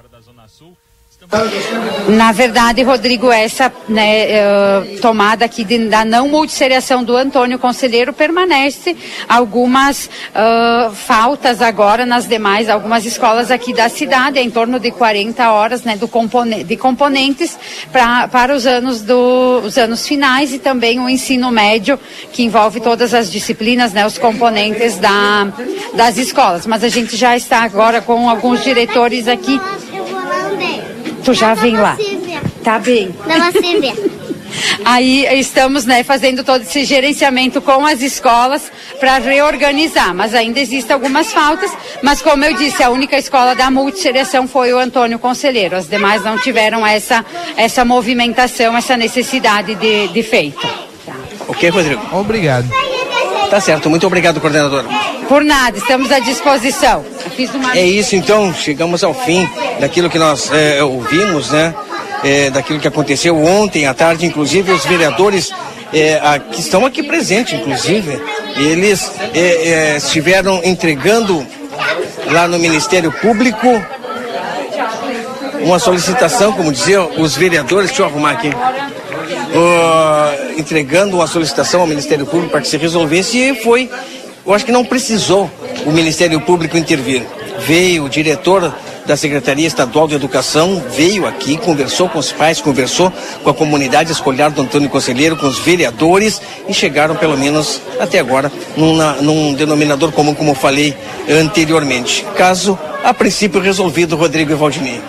Na verdade, Rodrigo, essa né, eh, tomada aqui de- da não multisseriação do Antônio Conselheiro permanece. Algumas ah, faltas agora nas demais, algumas escolas aqui da cidade, em torno de 40 horas né, do de componentes pra, para os anos, do, os anos finais e também o ensino médio, que envolve todas as disciplinas, né, os componentes da, das escolas. Mas a gente já está agora com alguns diretores aqui. Tu já vem lá. Tá bem. Pra você ver. Aí estamos né, fazendo todo esse gerenciamento com as escolas para reorganizar, mas ainda existem algumas faltas. Mas como eu disse, a única escola da multisseriação foi o Antônio Conselheiro. As demais não tiveram essa, essa movimentação, essa necessidade de, de feito. Ok, Rodrigo? Obrigado. Tá certo, muito obrigado, coordenador. Por nada, estamos à disposição. Uma... É isso então, chegamos ao fim daquilo que nós é, ouvimos, né? É, daquilo que aconteceu ontem à tarde, inclusive os vereadores é, a- que estão aqui presentes, inclusive, eles estiveram entregando lá no Ministério Público uma solicitação, como diziam os vereadores, deixa eu arrumar aqui, Ó, entregando uma solicitação ao Ministério Público para que se resolvesse e foi, eu acho que não precisou o Ministério Público intervir. Veio o diretor da Secretaria Estadual de Educação, veio aqui, conversou com os pais, conversou com a comunidade escolar do Antônio Conselheiro, com os vereadores e chegaram, pelo menos até agora, num, na- num denominador comum, como falei anteriormente. Caso, a princípio, resolvido, Rodrigo e Valdinei.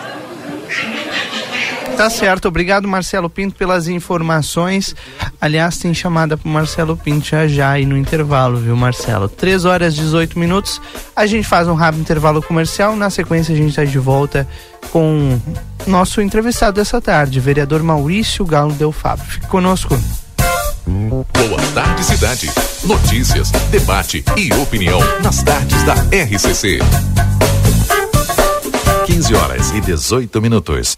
Tá certo, obrigado Marcelo Pinto pelas informações. Aliás, tem chamada pro Marcelo Pinto já já aí no intervalo, viu, Marcelo? 3 horas e 18 minutos. A gente faz um rápido intervalo comercial. Na sequência, a gente tá de volta com nosso entrevistado dessa tarde, vereador Maurício Galo Del Fábio. Fique conosco. Boa tarde, cidade. Notícias, debate e opinião nas tardes da RCC. 15 horas e 18 minutos.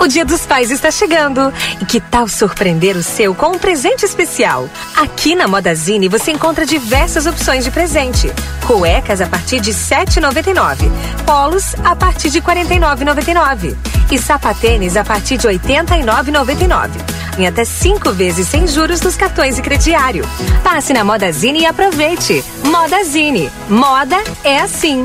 O Dia dos Pais está chegando. E que tal surpreender o seu com um presente especial? Aqui na Modazine você encontra diversas opções de presente. Cuecas a partir de R$ 7,99. Polos a partir de R$ 49,99. E sapatênis a partir de R$ 89,99. Em até cinco vezes sem juros nos cartões e crediário. Passe na Modazine e aproveite. Modazine. Moda é assim.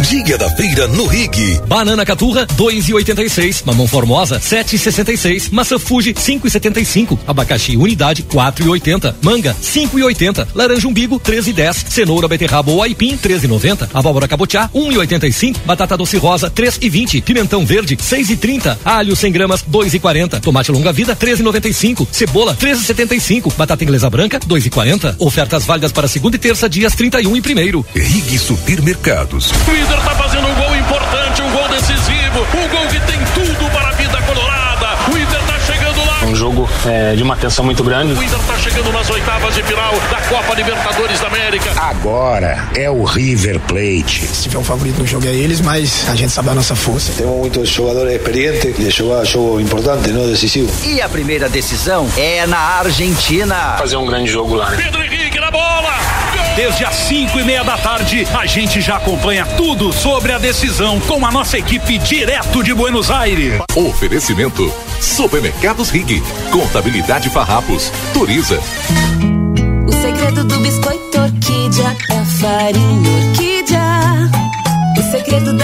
Dia da feira no Rig. Banana caturra, 2,86. Mamão formosa, 7,66. Maçã Fuji, 5,75. Abacaxi unidade, 4,80. Manga, 5,80. Laranja umbigo, 13,10. Cenoura, beterraba ou aipim, 13,90. Abóbora cabotiá, 1,85. Batata doce rosa, 3,20. Pimentão verde, 6,30. Alho 100 gramas, 2,40. Tomate longa vida, 13,95. Cebola, 13,75. Batata inglesa branca, 2,40. Ofertas válidas para segunda e terça, dias 31 e primeiro. Rig Supermercados. Inter tá fazendo um gol importante, um gol decisivo, um gol que tem tudo para a vida colorada. O Inter tá chegando lá. Um jogo é, de uma tensão muito grande. O Inter tá chegando nas oitavas de final da Copa Libertadores da América. Agora é o River Plate. Se tiver um favorito no jogo é eles, mas a gente sabe a nossa força. Temos muitos jogadores experientes de jogar jogo importante, não decisivo. E a primeira decisão é na Argentina. Fazer um grande jogo lá. Né? Pedro Henrique na bola. Desde as 5 e meia da tarde, a gente já acompanha tudo sobre a decisão com a nossa equipe direto de Buenos Aires. Oferecimento: Supermercados Rig, Contabilidade Farrapos, Turiza. O segredo do biscoito orquídea é a farinha orquídea. O segredo da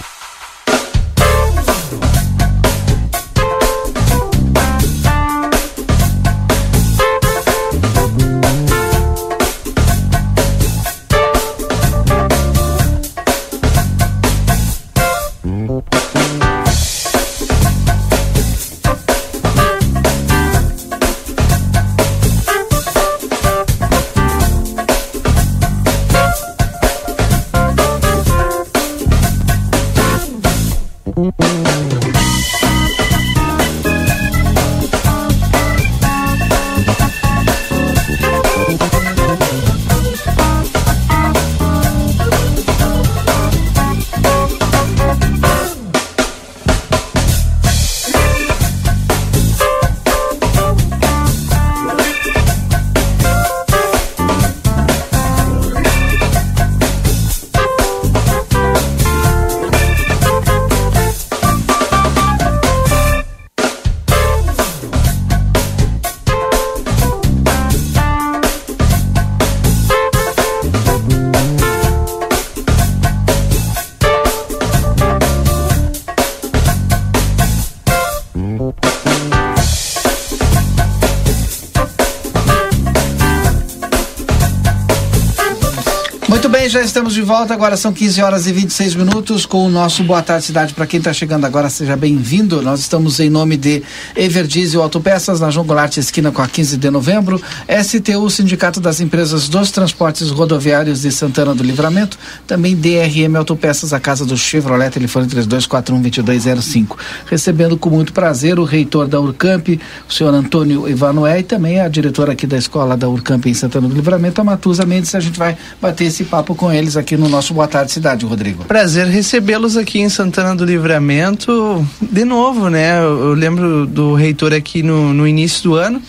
Estamos de volta. Agora são 15 horas e 26 minutos com o nosso Boa Tarde Cidade. Para quem está chegando agora, seja bem-vindo. Nós estamos em nome de Everdiesel Autopeças, na João Goulart, esquina com a 15 de novembro. STU, Sindicato das Empresas dos Transportes Rodoviários de Santana do Livramento. Também DRM Autopeças, a casa do Chevrolet, telefone 3241-2205. Recebendo com muito prazer o reitor da Urcamp, o senhor Antônio Ivanoé, e também a diretora aqui da escola da Urcamp em Santana do Livramento, a Matusa Mendes. A gente vai bater esse papo com eles aqui no nosso Boa Tarde Cidade, Rodrigo. Prazer recebê-los aqui em Santana do Livramento de novo, né? Eu, eu lembro do reitor aqui no, no início do ano,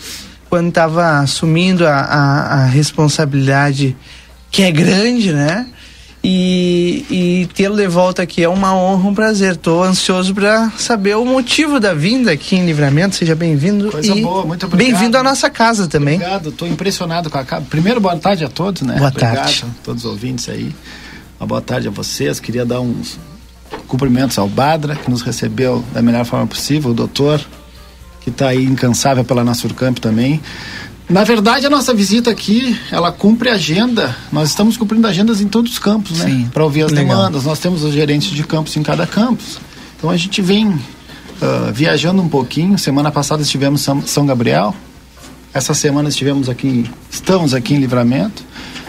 quando estava assumindo a, a, a responsabilidade que é grande, né? E, e tê-lo de volta aqui é uma honra, um prazer. Estou ansioso para saber o motivo da vinda aqui em Livramento. Seja bem-vindo. Coisa e boa, muito obrigado. Bem-vindo à nossa casa também. Obrigado, estou impressionado com a casa. Primeiro, boa tarde a todos, né? Boa obrigado tarde. a todos os ouvintes aí. Uma boa tarde a vocês. Queria dar uns cumprimentos ao Badra, que nos recebeu da melhor forma possível, o doutor, que está aí incansável pela Nassurcamp também. Na verdade, a nossa visita aqui, ela cumpre agenda. Nós estamos cumprindo agendas em todos os campos, né? Para ouvir as legal. demandas. Nós temos os gerentes de campus em cada campus. Então a gente vem ah, viajando um pouquinho. Semana passada estivemos em São, Gabriel. Essa semana estivemos aqui, estamos aqui em Livramento.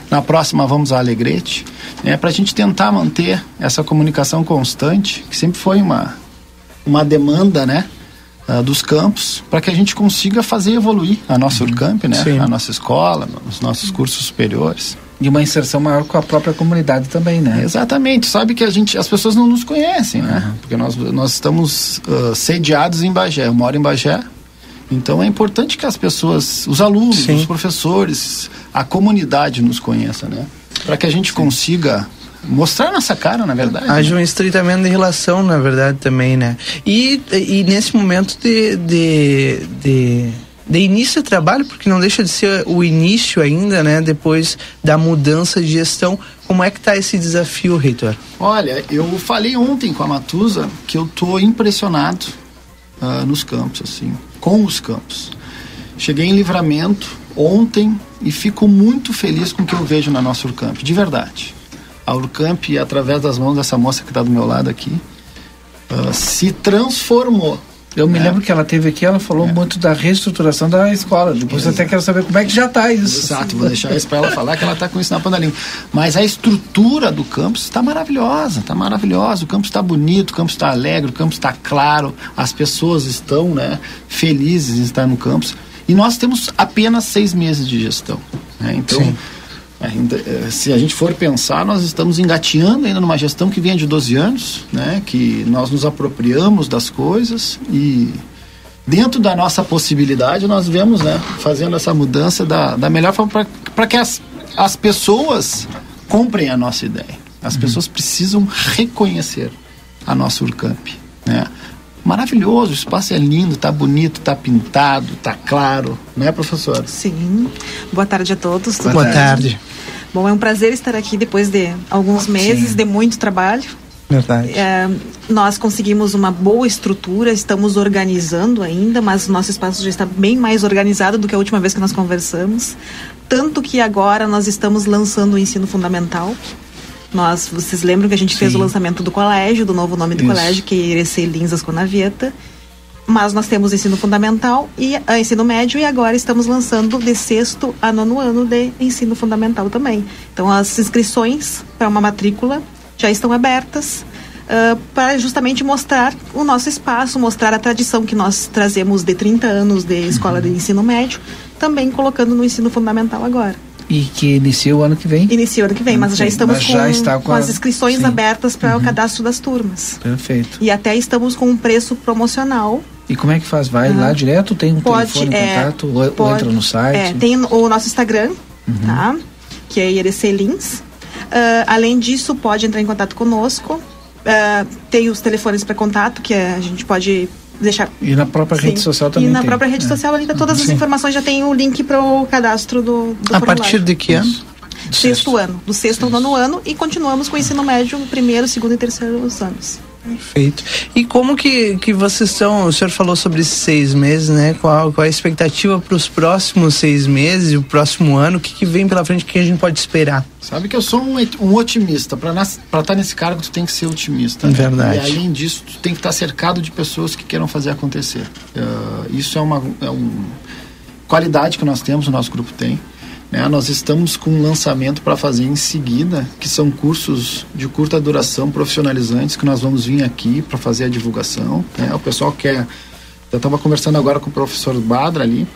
Na próxima vamos a Alegrete, né, para a gente tentar manter essa comunicação constante, que sempre foi uma, uma demanda, né, ah, dos campos, para que a gente consiga fazer evoluir a nossa Urcamp, né, Sim. a nossa escola, os nossos cursos superiores. E uma inserção maior com a própria comunidade também, né? Exatamente, sabe que a gente, as pessoas não nos conhecem, né? Porque nós, nós estamos ah, sediados em Bagé, eu moro em Bagé, então é importante que as pessoas, os alunos, os professores, a comunidade nos conheça, né? Para que a gente consiga mostrar nossa cara, na verdade. Haja um estreitamento de relação, na verdade, também, né? E, e nesse momento de, de, de, de início de trabalho, porque não deixa de ser o início ainda, né? Depois da mudança de gestão, como é que tá esse desafio, reitor? Olha, eu falei ontem com a Matusa que eu tô impressionado ah, nos campos, assim, com os campos. Cheguei em livramento ontem e fico muito feliz com o que eu vejo na nossa Urcamp, de verdade. A Urcamp, através das mãos dessa moça que está do meu lado aqui, ah, se transformou. Eu me É. lembro que ela teve aqui, ela falou muito da reestruturação da escola. Depois eu até quero saber como é que já está isso. Exato, vou deixar isso para ela falar que ela está com isso na ponta da língua. Mas a estrutura do campus está maravilhosa, está maravilhosa. O campus está bonito, o campus está alegre, o campus está claro, as pessoas estão né, felizes em estar no campus. E nós temos apenas seis meses de gestão. né? Então, Sim. Ainda, eh, se a gente for pensar, nós estamos engateando ainda numa gestão que vem de 12 anos, né, que nós nos apropriamos das coisas e dentro da nossa possibilidade nós vemos né, fazendo essa mudança da, da melhor forma para que as, as pessoas comprem a nossa ideia. As pessoas precisam reconhecer a nossa Urcamp. Né? Maravilhoso, o espaço é lindo, tá bonito, tá pintado, tá claro, né, professor? Sim. Boa tarde a todos. tudo Boa bem? tarde. Bom, é um prazer estar aqui depois de alguns meses Sim. de muito trabalho. Verdade. É, nós conseguimos uma boa estrutura, estamos organizando ainda, mas o nosso espaço já está bem mais organizado do que a última vez que nós conversamos. Tanto que agora nós estamos lançando o ensino fundamental. Nós, vocês lembram que a gente fez Sim. o lançamento do colégio, do novo nome do Isso. colégio, que é Irecê Linzas Conavieta. Mas nós temos ensino fundamental e ah, ensino médio e agora estamos lançando de sexto a nono ano de ensino fundamental também. Então as inscrições para uma matrícula já estão abertas ah, para justamente mostrar o nosso espaço, mostrar a tradição que nós trazemos de 30 anos de escola de ensino médio, também colocando no ensino fundamental agora. E que inicia o ano que vem. Inicia o ano que vem, mas já estamos mas com, já com com a- as inscrições sim. abertas para o cadastro das turmas. Perfeito. E até estamos com um preço promocional E como é que faz? Vai Aham. lá direto? Tem um Pode, telefone, é, contato? Ou, ou pode- entra no site? É, tem o nosso Instagram, tá? Que é Irecê Lins. Ah, além disso, pode entrar em contato conosco. Ah, tem os telefones para contato, que a gente pode deixar. E na própria rede Sim. social também E na tem. própria rede É. social ali tá todas as Sim. informações, já tem o link para o cadastro do, do A formulário. partir de que ano? Sexto ano. Do sexto ao nono ano e continuamos com o ensino médio, primeiro, segundo e terceiro anos. Perfeito. E como que, que vocês estão? O senhor falou sobre esses seis meses, né? Qual, qual a expectativa para os próximos seis meses o próximo ano? O que, que vem pela frente? O que a gente pode esperar? Sabe que eu sou um, um otimista. Para estar nesse cargo, tu tem que ser otimista. Verdade. E além disso, tu tem que estar cercado de pessoas que queiram fazer acontecer. Ah, isso é uma é um, qualidade que nós temos, o nosso grupo tem. Né? Nós estamos com um lançamento para fazer em seguida, que são cursos de curta duração profissionalizantes que nós vamos vir aqui para fazer a divulgação. né? O pessoal quer. Eu estava conversando agora com o professor Badra ali.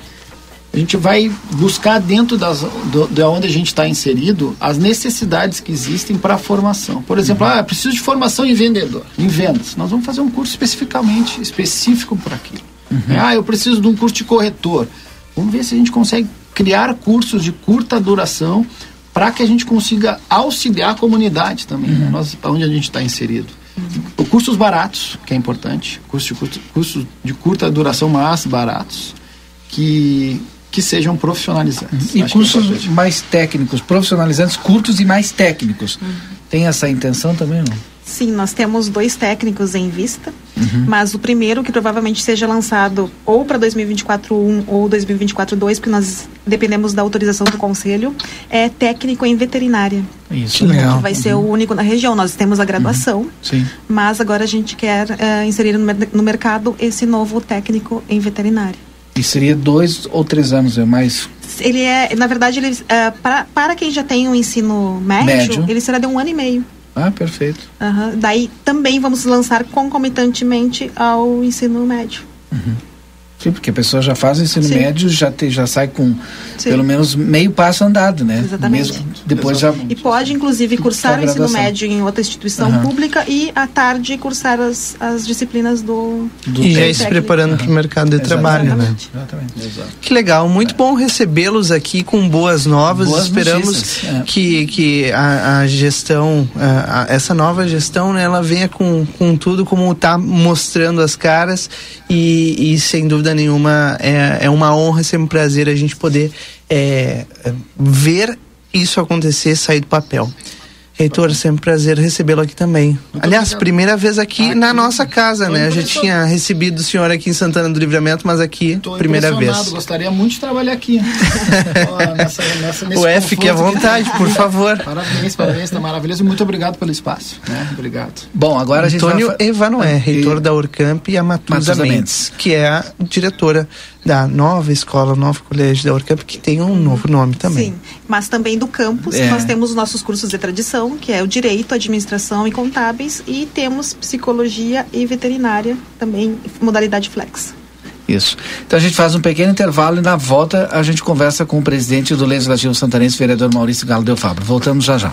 A gente vai buscar dentro das, do, de onde a gente está inserido as necessidades que existem para a formação. Por exemplo, ah, eu preciso de formação em vendedor, em vendas. Nós vamos fazer um curso especificamente específico por aquilo. Ah, eu preciso de um curso de corretor. Vamos ver se a gente consegue criar cursos de curta duração para que a gente consiga auxiliar a comunidade também, né? Nós, onde a gente está inserido. O Cursos baratos, que é importante, cursos de, curta, cursos de curta duração, mas baratos, que, que sejam profissionalizantes. E Acho que é cursos importante. mais técnicos, profissionalizantes, curtos e mais técnicos. Tem essa intenção também, não? Sim, nós temos dois técnicos em vista, Uhum. mas o primeiro que provavelmente seja lançado ou para 2024 1 ou 2024 2, porque nós dependemos da autorização do conselho, é técnico em veterinária. Isso. Que vai ser o único na região. Nós temos a graduação, Sim. mas agora a gente quer eh, inserir no, no mercado esse novo técnico em veterinária. E seria dois ou três anos, é mais. Ele é, na verdade, ele, eh, para, para quem já tem o ensino médio, Médio. ele será de um ano e meio. Ah, perfeito. Aham. Daí também vamos lançar concomitantemente ao ensino médio. Sim, porque a pessoa já faz o ensino Sim. médio, já, te, já sai com Sim. pelo menos meio passo andado, né? Exatamente. Mesmo depois já. E pode, inclusive, cursar o ensino médio em outra instituição Aham. pública e, à tarde, cursar as, as disciplinas do. e já ir se preparando para o mercado de trabalho, né? Exatamente. Que legal, muito bom recebê-los aqui com boas novas. Boas Esperamos notícias, é. que, que a, a gestão, a- a- essa nova gestão, né, ela venha com, com tudo como está mostrando as caras e, e, sem dúvida nenhuma é, é uma honra, sempre um prazer a gente poder é, é, ver isso acontecer, sair do papel. Reitor, sempre um prazer recebê-lo aqui também. Aliás, primeira vez aqui, na nossa casa, né? Eu já tinha recebido o senhor aqui em Santana do Livramento, mas aqui, Tô primeira vez. Gostaria muito de trabalhar aqui. Nessa, nessa, O F, fique à conforto. vontade, por favor. Parabéns, parabéns, tá maravilhoso. Muito obrigado pelo espaço. Né? Obrigado. Bom, agora a gente Antônio vai Evanoé, E- reitor da Orcamp e a Matusa Matusa Mendes, que é a diretora da nova escola, nova colégio da Orcamp, que tem um novo nome também. Sim, mas também do campus, É. nós temos os nossos cursos de tradição, que é o direito, administração e contábeis, e temos psicologia e veterinária, também modalidade flex. Isso. Então a gente faz um pequeno intervalo e na volta a gente conversa com o presidente do Legislativo Santanense, vereador Maurício Galo Del Fabro. Voltamos já já.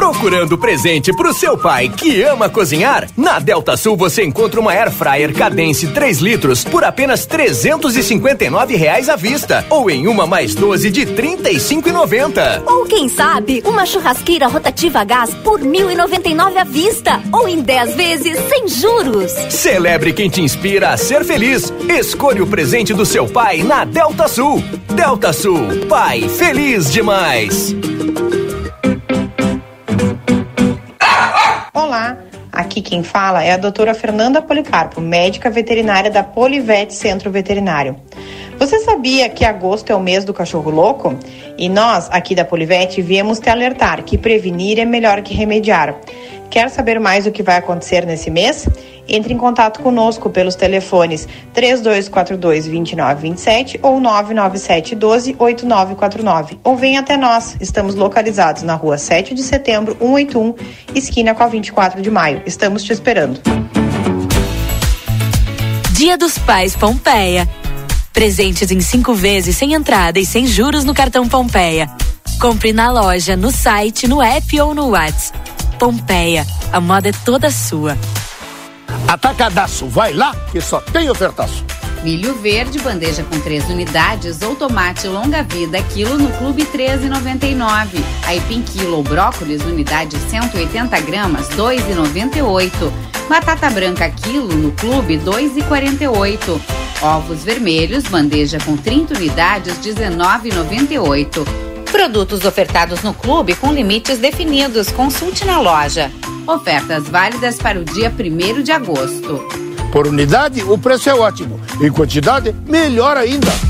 Procurando presente pro seu pai que ama cozinhar? Na Delta Sul você encontra uma Air Fryer Cadence 3 litros por apenas 359 reais à vista ou em uma mais 12 de R$ 35,90. Ou quem sabe, uma churrasqueira rotativa a gás por 1.099 à vista ou em 10 vezes sem juros. Celebre quem te inspira a ser feliz. Escolha o presente do seu pai na Delta Sul. Delta Sul, pai feliz demais. Aqui quem fala é a doutora Fernanda Policarpo, médica veterinária da Polivete Centro Veterinário. Você sabia que agosto é o mês do cachorro louco? E nós, aqui da Polivete, viemos te alertar que prevenir é melhor que remediar. Quer saber mais o que vai acontecer nesse mês? Entre em contato conosco pelos telefones 3242-2927 ou 99712-8949. Ou venha até nós. Estamos localizados na rua 7 de setembro, 181, esquina com a 24 de maio. Estamos te esperando. Dia dos Pais Pompeia. Presentes em cinco vezes sem entrada e sem juros no cartão Pompeia. Compre na loja, no site, no app ou no WhatsApp. Pompeia, a moda é toda sua. Atacadaço, vai lá que só tem ofertaço. Milho verde, bandeja com três unidades ou tomate longa vida, quilo no Clube 13,99. Aipim quilo ou brócolis, unidade 180 gramas, 2,98. Batata branca quilo no Clube 2,48. Ovos vermelhos, bandeja com 30 unidades, 19,98. Produtos ofertados no clube com limites definidos. Consulte na loja. Ofertas válidas para o dia 1 de agosto. Por unidade, o preço é ótimo. Em quantidade, melhor ainda.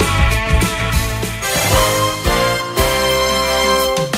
Yeah.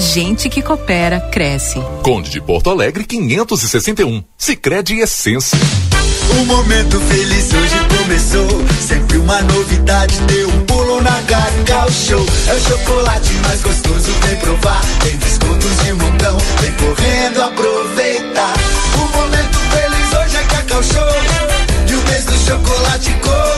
gente que coopera cresce. Conde de Porto Alegre 561. Sicredi Essência. O momento feliz hoje começou. Sempre uma novidade, deu um pulo na Cacau Show. É o chocolate mais gostoso, vem provar. Tem descontos de montão, vem correndo aproveitar. O momento feliz hoje é Cacau Show. E o mês do chocolate começou.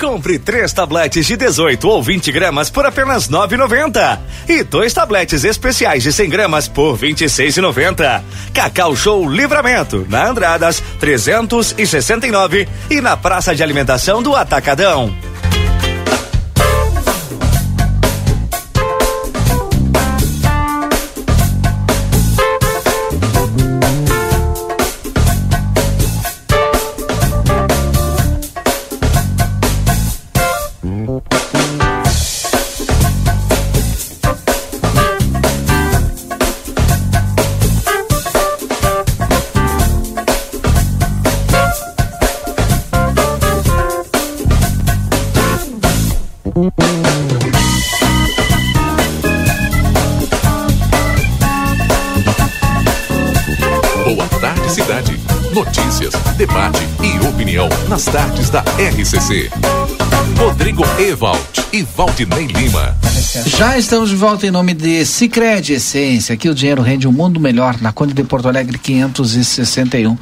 Compre três tabletes de 18 ou 20 gramas por apenas 9,90 e dois tabletes especiais de 100 gramas por 26,90. Cacau Show Livramento na Andradas 369 e na Praça de Alimentação do Atacadão. RCC. Rodrigo Ewald e Valdinei Lima. Já estamos de volta em nome de Cicred Essência. Aqui o dinheiro rende um mundo melhor na Conde de Porto Alegre 561.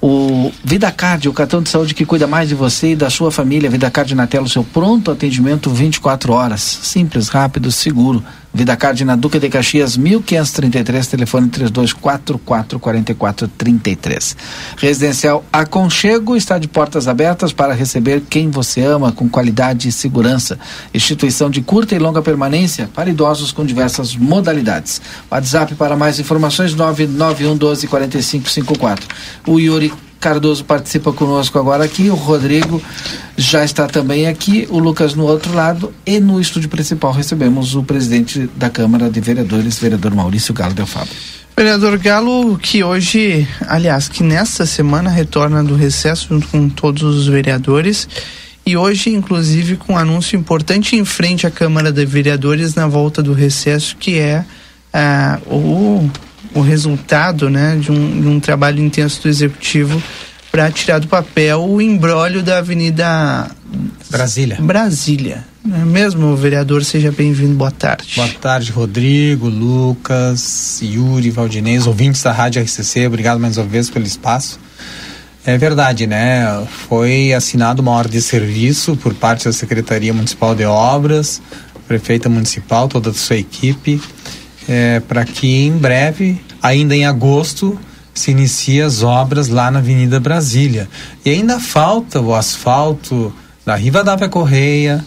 O VidaCard, o cartão de saúde que cuida mais de você e da sua família. VidaCard na tela, o seu pronto atendimento 24 horas. Simples, rápido, seguro. VidaCard na Duca de Caxias, 1533, telefone 32444433. Residencial Aconchego está de portas abertas para receber quem você ama com qualidade e segurança. Instituição de curta e longa permanência para idosos com diversas modalidades. WhatsApp para mais informações 991 12 4554. O Yuri Cardoso participa conosco agora aqui, o Rodrigo já está também aqui, o Lucas no outro lado e no estúdio principal recebemos o presidente da Câmara de Vereadores, vereador Maurício Galo Del Fábio. Vereador Galo, que hoje, aliás, que nesta semana retorna do recesso junto com todos os vereadores e hoje, inclusive, com um anúncio importante em frente à Câmara de Vereadores na volta do recesso, que é ah, o, o resultado né, de, um, de um trabalho intenso do Executivo para tirar do papel o embrólio da Avenida Brasília. Brasília. Não é mesmo, vereador? Seja bem-vindo, boa tarde. Boa tarde, Rodrigo, Lucas, Yuri, Valdinei, os ouvintes da Rádio RCC, obrigado mais uma vez pelo espaço. É verdade, né? Foi assinado uma ordem de serviço por parte da Secretaria Municipal de Obras, prefeita municipal, toda a sua equipe, é, para que em breve, ainda em agosto, se inicie as obras lá na Avenida Brasília. E ainda falta o asfalto da Riva Dávia Correia,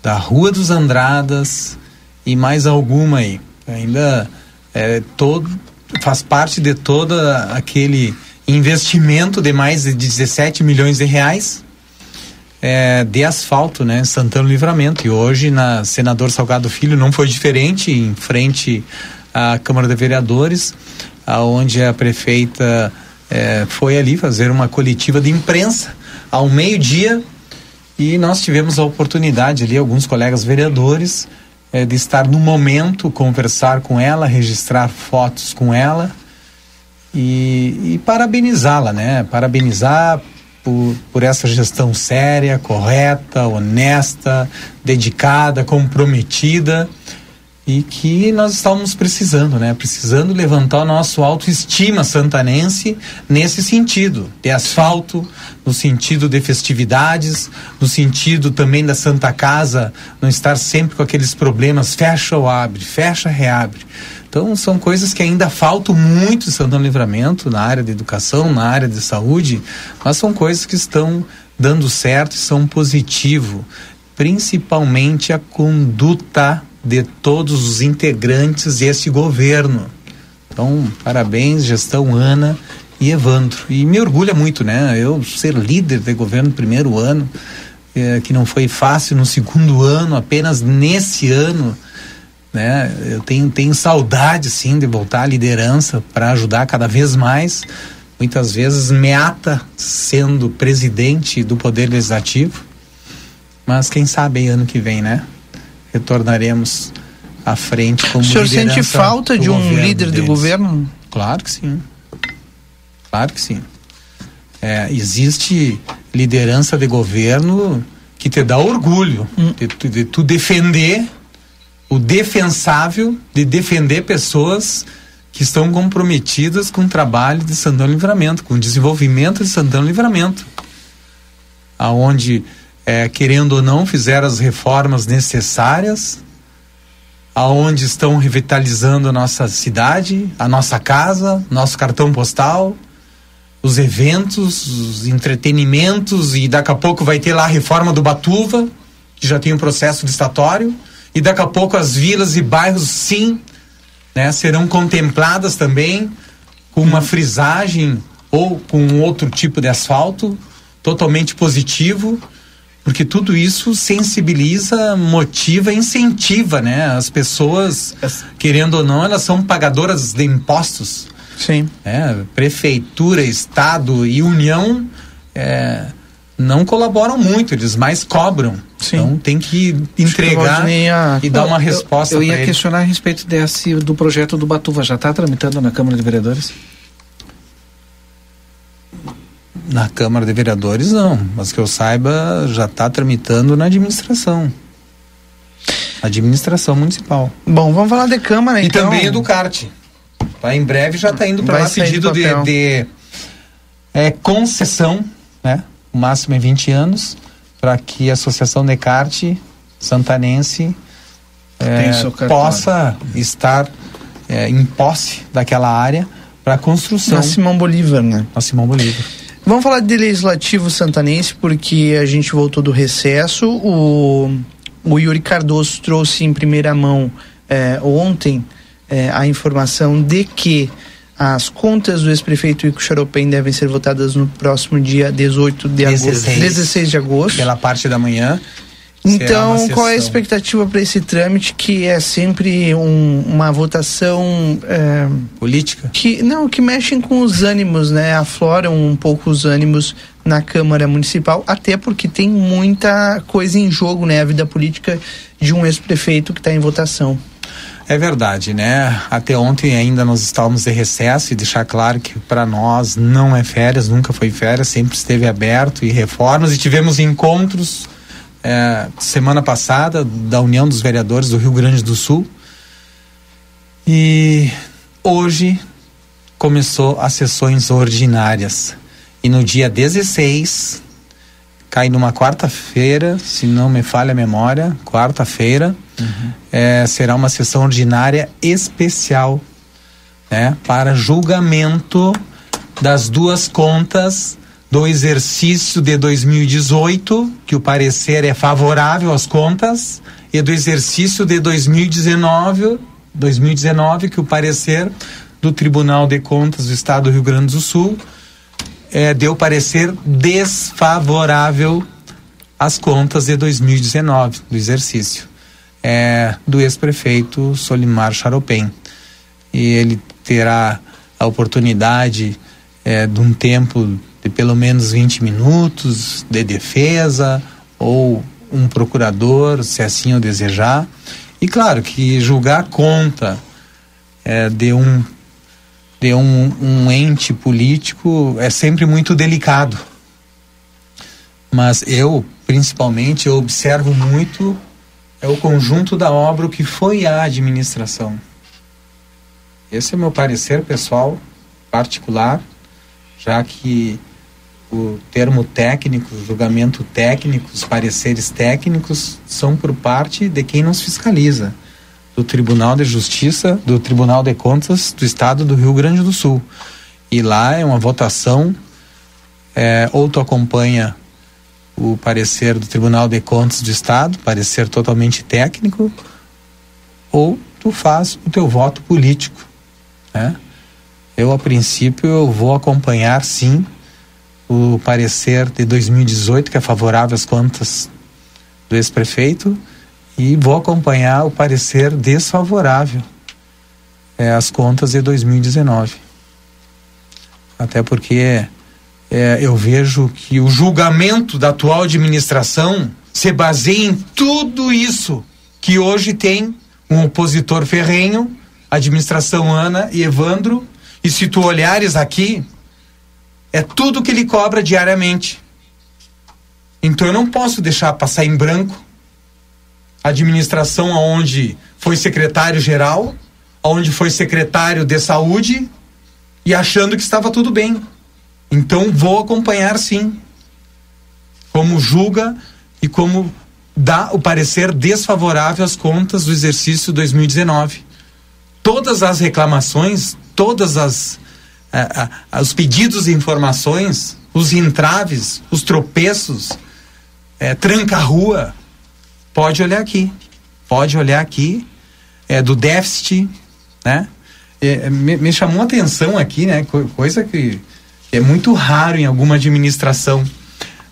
da Rua dos Andradas e mais alguma aí. Ainda é, todo, faz parte de todo aquele investimento de mais de 17 milhões de reais é, de asfalto, né? Santana Livramento. E hoje na Senador Salgado Filho não foi diferente, em frente à Câmara de Vereadores, aonde a prefeita é, foi ali fazer uma coletiva de imprensa ao meio-dia e nós tivemos a oportunidade ali, alguns colegas vereadores, é, de estar no momento, conversar com ela, registrar fotos com ela e, e parabenizá-la, né? Parabenizar por, por essa gestão séria, correta, honesta, dedicada, comprometida e que nós estávamos precisando, né? Precisando levantar o nosso autoestima santanense nesse sentido, de asfalto, no sentido de festividades, no sentido também da Santa Casa não estar sempre com aqueles problemas, fecha ou abre, fecha, reabre. Então são coisas que ainda faltam muito em Santana Livramento, na área de educação, na área de saúde, mas são coisas que estão dando certo e são positivo, principalmente a conduta de todos os integrantes desse governo. Então, parabéns, gestão Ana e Evandro. E me orgulha muito, né? Eu ser líder de governo no primeiro ano, eh, que não foi fácil no segundo ano, apenas nesse ano, né? Eu tenho, tenho saudade, sim, de voltar à liderança para ajudar cada vez mais. Muitas vezes meata sendo presidente do Poder Legislativo, mas quem sabe ano que vem, né? Retornaremos à frente como O senhor sente falta de um líder de deles. governo? Claro que sim. Claro que sim. É, existe liderança de governo que te dá orgulho de, tu- de tu defender o defensável, de defender pessoas que estão comprometidas com o trabalho de Santana do Livramento, com o desenvolvimento de Santana do Livramento. Aonde, é, querendo ou não, fizeram as reformas necessárias, aonde estão revitalizando a nossa cidade, a nossa casa, nosso cartão postal, os eventos, os entretenimentos e daqui a pouco vai ter lá a reforma do Batuva, que já tem um processo licitatório, e daqui a pouco as vilas e bairros sim, né, serão contempladas também com uma frisagem ou com outro tipo de asfalto totalmente positivo, porque tudo isso sensibiliza, motiva, incentiva, né? As pessoas, querendo ou não, elas são pagadoras de impostos. Sim. É, prefeitura, estado e união é, não colaboram muito, eles mais cobram. Então tem que entregar a- e dar uma eu- resposta Eu, ia pra ele. questionar a respeito desse, do projeto do Batuva. Já está tramitando na Câmara de Vereadores? Na Câmara de Vereadores não, mas que eu saiba já está tramitando na administração. Administração municipal. Bom, vamos falar de Câmara E então. também do kart. Tá, em breve já está indo para lá pedido do de, de é, concessão, né? O máximo é 20 anos, para que a Associação de Kart Santanense é, possa estar é, em posse daquela área para construção. Na Simão Bolívar, né? Na Simão Bolívar. Vamos falar de legislativo santanense, porque a gente voltou do recesso. O, o Yuri Cardoso trouxe em primeira mão eh, ontem eh, a informação de que as contas do ex-prefeito Ico Charopem devem ser votadas no próximo dia 18 de agosto. 16. 16 de agosto. Pela parte da manhã. Então, qual é a expectativa para esse trâmite que é sempre um- uma votação eh, política? Que não, que mexem com os ânimos, né? Afloram um pouco os ânimos na Câmara Municipal, até porque tem muita coisa em jogo, né? A vida política de um ex-prefeito que está em votação. É verdade, né? Até ontem ainda nós estávamos de recesso e deixar claro que para nós não é férias, nunca foi férias, sempre esteve aberto e reformas. E tivemos encontros eh, semana passada da União dos Vereadores do Rio Grande do Sul. E hoje começou as sessões ordinárias. E no dia 16 cai numa quarta-feira, se não me falha a memória, quarta-feira, eh, será uma sessão ordinária especial né, para julgamento das duas contas do exercício de 2018, que o parecer é favorável às contas, e do exercício de 2019, 2019 que o parecer do Tribunal de Contas do Estado do Rio Grande do Sul eh, deu parecer desfavorável às contas de 2019 do exercício é, do ex-prefeito Solimar Charopem. E ele terá a oportunidade é, de um tempo de pelo menos 20 minutos de defesa ou um procurador, se assim o desejar. E claro que julgar conta é, de um de um, um ente político é sempre muito delicado. Mas eu, principalmente, eu observo muito é o conjunto da obra que foi a administração. Esse é meu parecer pessoal, particular, já que o termo técnico, julgamento técnico, os pareceres técnicos são por parte de quem nos fiscaliza, do Tribunal de Justiça, do Tribunal de Contas do Estado do Rio Grande do Sul. E lá é uma votação, é, ou tu acompanha o parecer do Tribunal de Contas do Estado, parecer totalmente técnico, ou tu faz o teu voto político, né? Eu a princípio eu vou acompanhar sim o parecer de 2018 que é favorável às contas do ex-prefeito e vou acompanhar o parecer desfavorável é, às contas de 2019. Até porque é, eu vejo que o julgamento da atual administração se baseia em tudo isso que hoje tem um opositor ferrenho, administração Ana e Evandro, e se tu olhares aqui, é tudo que ele cobra diariamente. Então eu não posso deixar passar em branco a administração aonde foi secretário geral, aonde foi secretário de saúde e achando que estava tudo bem. Então vou acompanhar sim. Como julga e como dá o parecer desfavorável às contas do exercício 2019. Todas as reclamações, todas as eh, eh, os pedidos de informações, os entraves, os tropeços, é, tranca-rua, pode olhar aqui. Pode olhar aqui. É, do déficit, né? É, me, me, chamou a atenção aqui, né? Coisa que é muito raro em alguma administração.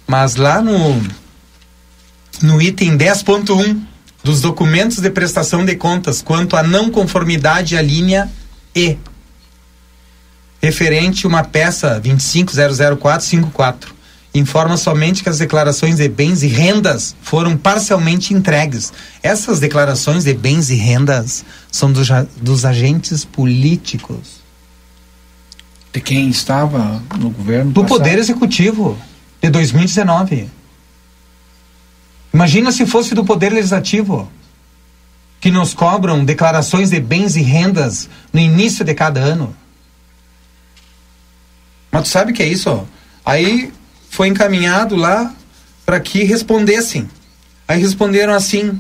Mas lá no, no item 10.1 dos documentos de prestação de contas quanto à não conformidade à linha E, referente uma peça 2500454 informa somente que as declarações de bens e rendas foram parcialmente entregues. Essas declarações de bens e rendas são dos, dos agentes políticos. De quem estava no governo? Do passado? Poder Executivo, de 2019. Imagina se fosse do Poder Legislativo, que nos cobram declarações de bens e rendas no início de cada ano. Mas tu sabe o que é isso? Aí foi encaminhado lá para que respondessem. Aí responderam assim: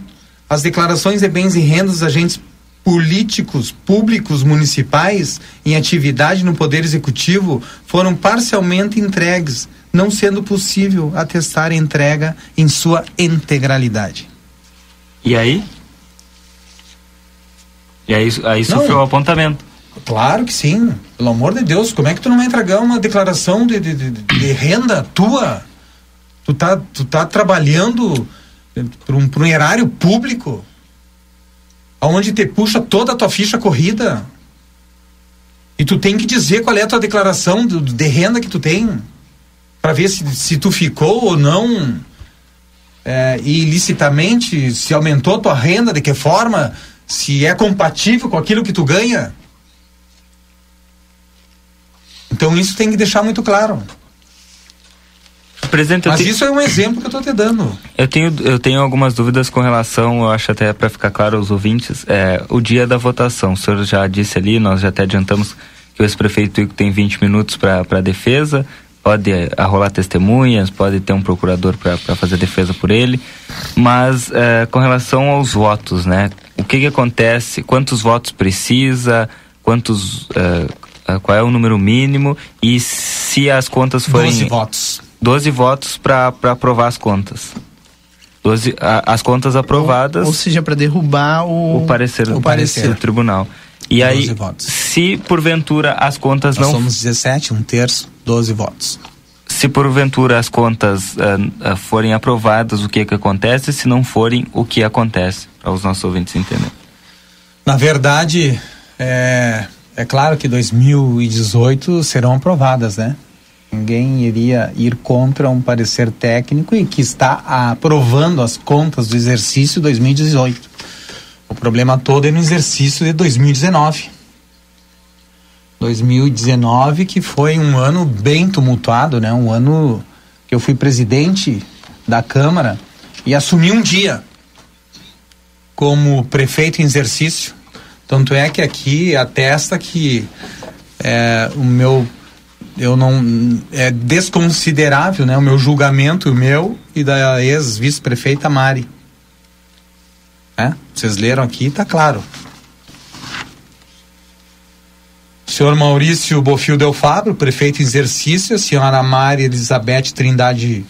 as declarações de bens e rendas dos agentes políticos públicos municipais em atividade no Poder Executivo foram parcialmente entregues, não sendo possível atestar a entrega em sua integralidade. E aí? E aí, aí sofreu o apontamento. Claro que sim. Pelo amor de Deus, como é que tu não vai entregar uma declaração de, de, de, de renda tua? Tu tá, tu tá trabalhando para um, um erário público, aonde te puxa toda a tua ficha corrida. E tu tem que dizer qual é a tua declaração de, renda que tu tem, para ver se, se tu ficou ou não é, ilicitamente, se aumentou tua renda, de que forma, se é compatível com aquilo que tu ganha. Então isso tem que deixar muito claro. Presidente, Mas tenho... isso é um exemplo que eu estou te dando. Eu tenho, eu tenho algumas dúvidas com relação, eu acho até para ficar claro aos ouvintes, é, o dia da votação. O senhor já disse ali, nós já até adiantamos que o ex-prefeito tem 20 minutos para defesa, pode arrolar testemunhas, pode ter um procurador para fazer defesa por ele, mas é, com relação aos votos, né? O que, que acontece? Quantos votos precisa? Quantos é, qual é o número mínimo e se as contas forem 12 votos 12 votos para aprovar as contas. 12, a, as contas aprovadas. Ou, ou seja para derrubar o, o parecer, o parecer. do tribunal. E aí votos. se porventura as contas Nós não somos 17 um terço 12 votos. Se porventura as contas uh, uh, forem aprovadas o que que acontece? Se não forem o que acontece? Para os nossos ouvintes entenderem. Na verdade é é claro que 2018 serão aprovadas, né? Ninguém iria ir contra um parecer técnico e que está aprovando as contas do exercício 2018. O problema todo é no exercício de 2019. 2019 que foi um ano bem tumultuado, né? Um ano que eu fui presidente da Câmara e assumi um dia como prefeito em exercício tanto é que aqui atesta que é, o meu eu não é desconsiderável, né, o meu julgamento meu e da ex-vice-prefeita Mari. É? Vocês leram aqui, está claro. O senhor Maurício Bofil Del Fabro, prefeito em exercício, a senhora Mari Elizabeth Trindade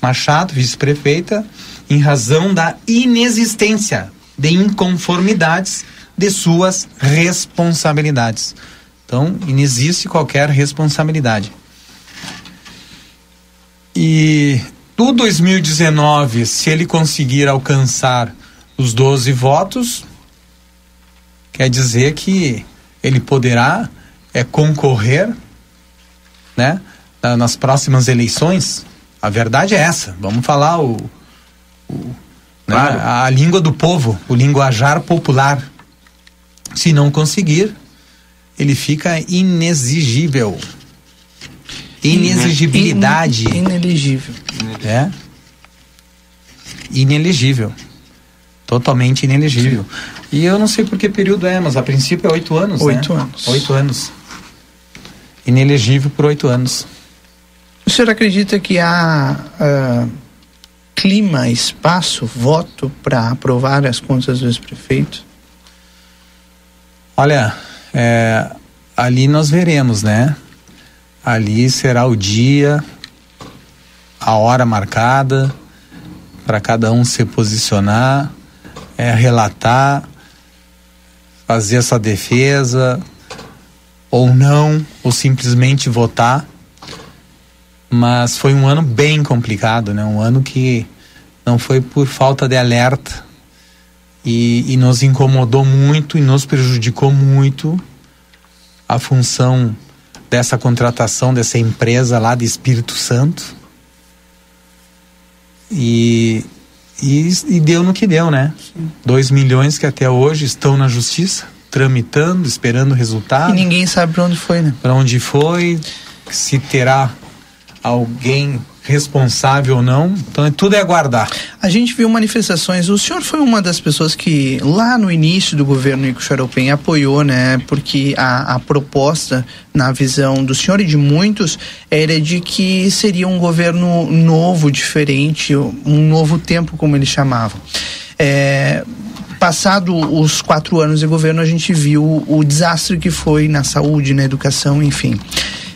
Machado, vice-prefeita, em razão da inexistência de inconformidades de suas responsabilidades. Então, inexiste qualquer responsabilidade. E do 2019, se ele conseguir alcançar os 12 votos, quer dizer que ele poderá é, concorrer né, nas próximas eleições. A verdade é essa. Vamos falar o, o né, claro. a língua do povo, o linguajar popular. Se não conseguir, ele fica inexigível. inexigibilidade. In, inelegível. É. Inelegível. Totalmente inelegível. E eu não sei por que período é, mas a princípio é oito anos, Oito né? anos. Oito anos. Inelegível por oito anos. O senhor acredita que há ah, clima, espaço, voto para aprovar as contas do ex-prefeito? Olha, é, ali nós veremos, né? Ali será o dia, a hora marcada para cada um se posicionar, é, relatar, fazer sua defesa ou não, ou simplesmente votar. Mas foi um ano bem complicado, né? Um ano que não foi por falta de alerta e, e nos incomodou muito e nos prejudicou muito a função dessa contratação dessa empresa lá de Espírito Santo. E, e, e deu no que deu, né? Dois milhões que até hoje estão na justiça, tramitando, esperando o resultado. E ninguém sabe para onde foi, né? Para onde foi, se terá alguém responsável ou não. Então tudo é aguardar. A gente viu manifestações. O senhor foi uma das pessoas que lá no início do governo Nico Xaropem apoiou, né? Porque a, a proposta, na visão do senhor e de muitos, era de que seria um governo novo, diferente, um novo tempo, como eles chamavam. É, passado os quatro anos de governo, a gente viu o desastre que foi na saúde, na educação, enfim.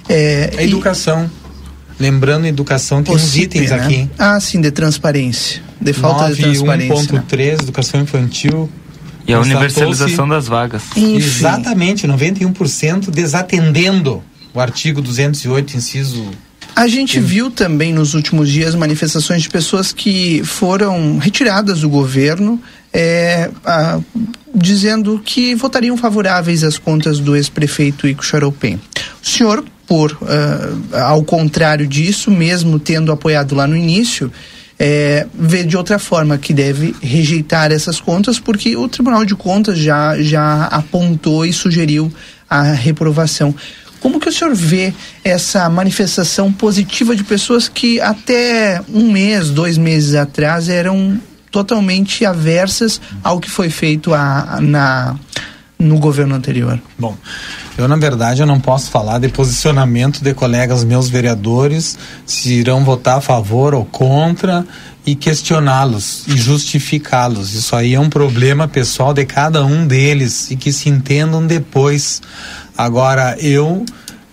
É, A educação. Lembrando, educação tem uns itens né? aqui. Ah, sim, de transparência. De falta de transparência. né? 1.3, educação infantil. E a universalização das vagas. Exatamente, 91% desatendendo o artigo 208, inciso. A gente viu também nos últimos dias manifestações de pessoas que foram retiradas do governo, é, ah, dizendo que votariam favoráveis às contas do ex-prefeito Ico Charopem. O senhor, por ah, ao contrário disso, mesmo tendo apoiado lá no início, é, vê de outra forma que deve rejeitar essas contas, porque o Tribunal de Contas já, já apontou e sugeriu a reprovação. Como que o senhor vê essa manifestação positiva de pessoas que até um mês, dois meses atrás eram totalmente aversas ao que foi feito a, na, no governo anterior? Bom, eu na verdade eu não posso falar de posicionamento de colegas meus vereadores, se irão votar a favor ou contra e questioná-los e justificá-los. Isso aí é um problema pessoal de cada um deles e que se entendam depois. Agora eu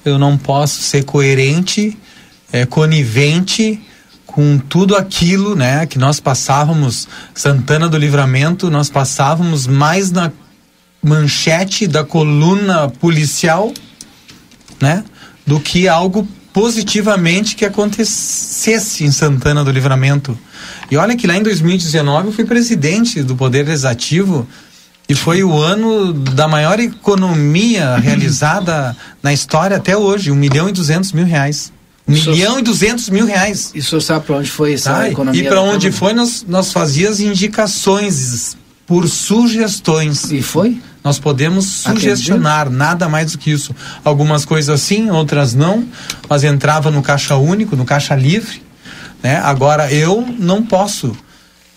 eu não posso ser coerente, é, conivente com tudo aquilo, né, que nós passávamos Santana do Livramento, nós passávamos mais na manchete da coluna policial, né, do que algo positivamente que acontecesse em Santana do Livramento. E olha que lá em 2019 eu fui presidente do Poder Legislativo e foi o ano da maior economia realizada na história até hoje, um milhão e duzentos mil reais. Um Isso- milhão e duzentos mil reais. E o senhor sabe para onde foi essa Tá? economia? E para onde foi, nós, nós fazíamos indicações por sugestões. E foi? Nós podemos sugestionar, nada mais do que isso. Algumas coisas sim, outras não, mas entrava no caixa único, no caixa livre. Né? Agora, eu não posso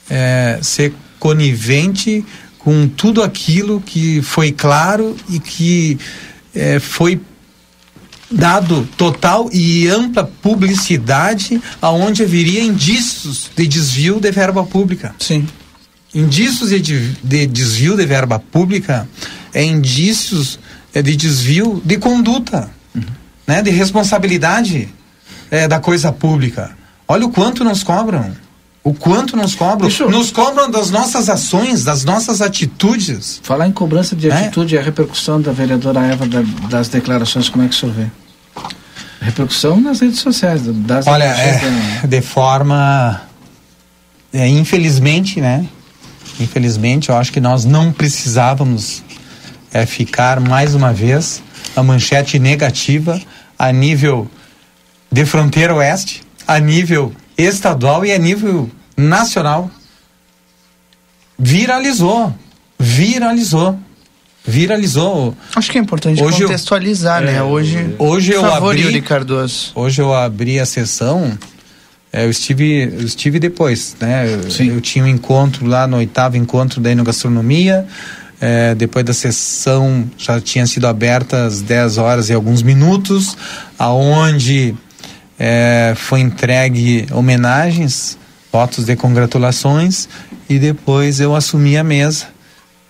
é, ser conivente com tudo aquilo que foi claro e que é, foi dado total e ampla publicidade aonde haveria indícios de desvio de verba pública. Sim. Indícios de, de- de desvio de verba pública é indícios é, de desvio de conduta, né, de responsabilidade é, da coisa pública. Olha o quanto nos cobram. O quanto nos cobram. Nos cobram das nossas ações, das nossas atitudes. Falar em cobrança de É. atitude e a repercussão da vereadora Eva da- das declarações, como é que o senhor vê? Repercussão nas redes sociais, das Olha, é, de forma. é, infelizmente, né? Infelizmente, eu acho que nós não precisávamos é, ficar mais uma vez a manchete negativa a nível de fronteira oeste, a nível estadual e a nível nacional. Viralizou. Viralizou. viralizou. Acho que é importante Hoje eu- contextualizar, né? É, Hoje, hoje eu abri- Yuri Cardoso. Hoje eu abri a sessão, é, eu estive, eu estive depois, né? Eu, eu tinha um encontro lá no oitavo encontro da Enogastronomia. é, depois da sessão já tinha sido aberta às 10 horas e alguns minutos, aonde é, foi entregue homenagens, votos de congratulações e depois eu assumi a mesa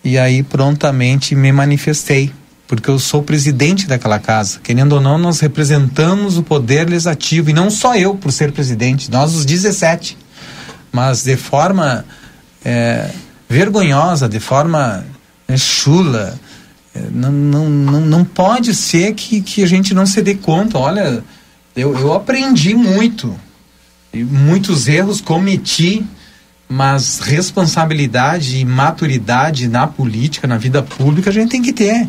e aí prontamente me manifestei porque eu sou presidente daquela casa. Querendo ou não, nós representamos o poder legislativo, e não só eu por ser presidente, nós os 17. Mas de forma é, vergonhosa, de forma é, chula. É, não, não, não, não pode ser que, que a gente não se dê conta. Olha, eu, eu aprendi muito. Muitos erros cometi, mas responsabilidade e maturidade na política, na vida pública, a gente tem que ter.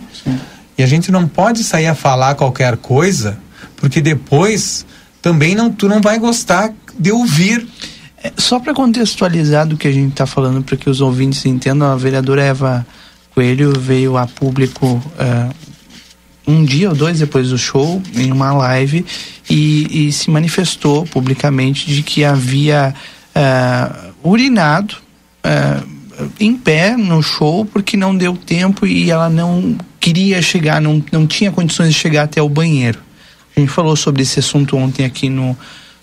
E a gente não pode sair a falar qualquer coisa, porque depois também não, tu não vai gostar de ouvir. É, só para contextualizar do que a gente está falando, para que os ouvintes entendam, a vereadora Eva Coelho veio a público eh, um dia ou dois depois do show, em uma live, e, e se manifestou publicamente de que havia eh, urinado eh, em pé no show porque não deu tempo e ela não queria chegar, não, não tinha condições de chegar até o banheiro. A gente falou sobre esse assunto ontem aqui no,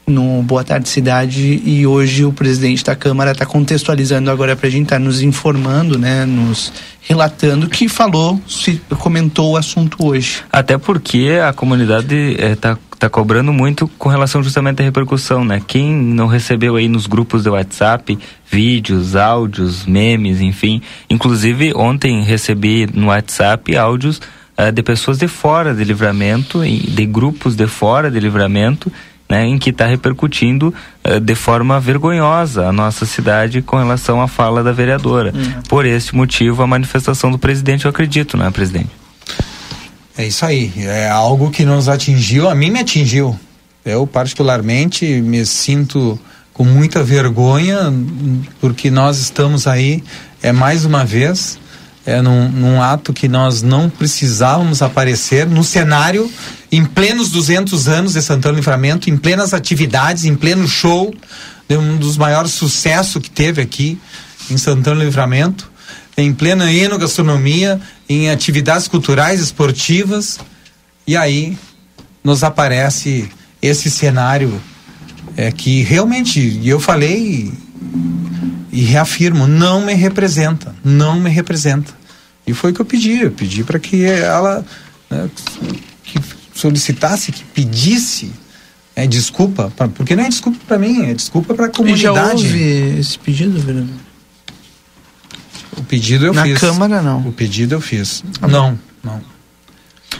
no Boa Tarde Cidade e hoje o presidente da Câmara está contextualizando agora para a gente, está nos informando, né, nos relatando que falou, se comentou o assunto hoje. Até porque a comunidade está tá cobrando muito com relação justamente à repercussão, né? Quem não recebeu aí nos grupos de WhatsApp vídeos, áudios, memes, enfim. Inclusive, ontem recebi no WhatsApp áudios eh, de pessoas de fora de livramento, de grupos de fora de livramento, né, em que está repercutindo eh, de forma vergonhosa a nossa cidade com relação à fala da vereadora. Por este motivo, a manifestação do presidente, eu acredito, né, presidente? É isso aí. É algo que nos atingiu, a mim me atingiu. Eu, particularmente, me sinto com muita vergonha, hum, porque nós estamos aí, é mais uma vez, é num, num ato que nós não precisávamos aparecer no cenário, em plenos 200 anos de Santana Livramento, em plenas atividades, em pleno show, de um dos maiores sucessos que teve aqui em Santana Livramento, em plena enogastronomia, em atividades culturais, esportivas, e aí nos aparece esse cenário é que realmente, eu falei e reafirmo, não me representa, não me representa. E foi o que eu pedi, eu pedi para que ela né, que solicitasse, que pedisse é, desculpa, pra, porque não é desculpa para mim, é desculpa para a E já comunidade. houve esse pedido, vereador? O pedido eu Na fiz. Câmara, não. O pedido eu fiz. não, não.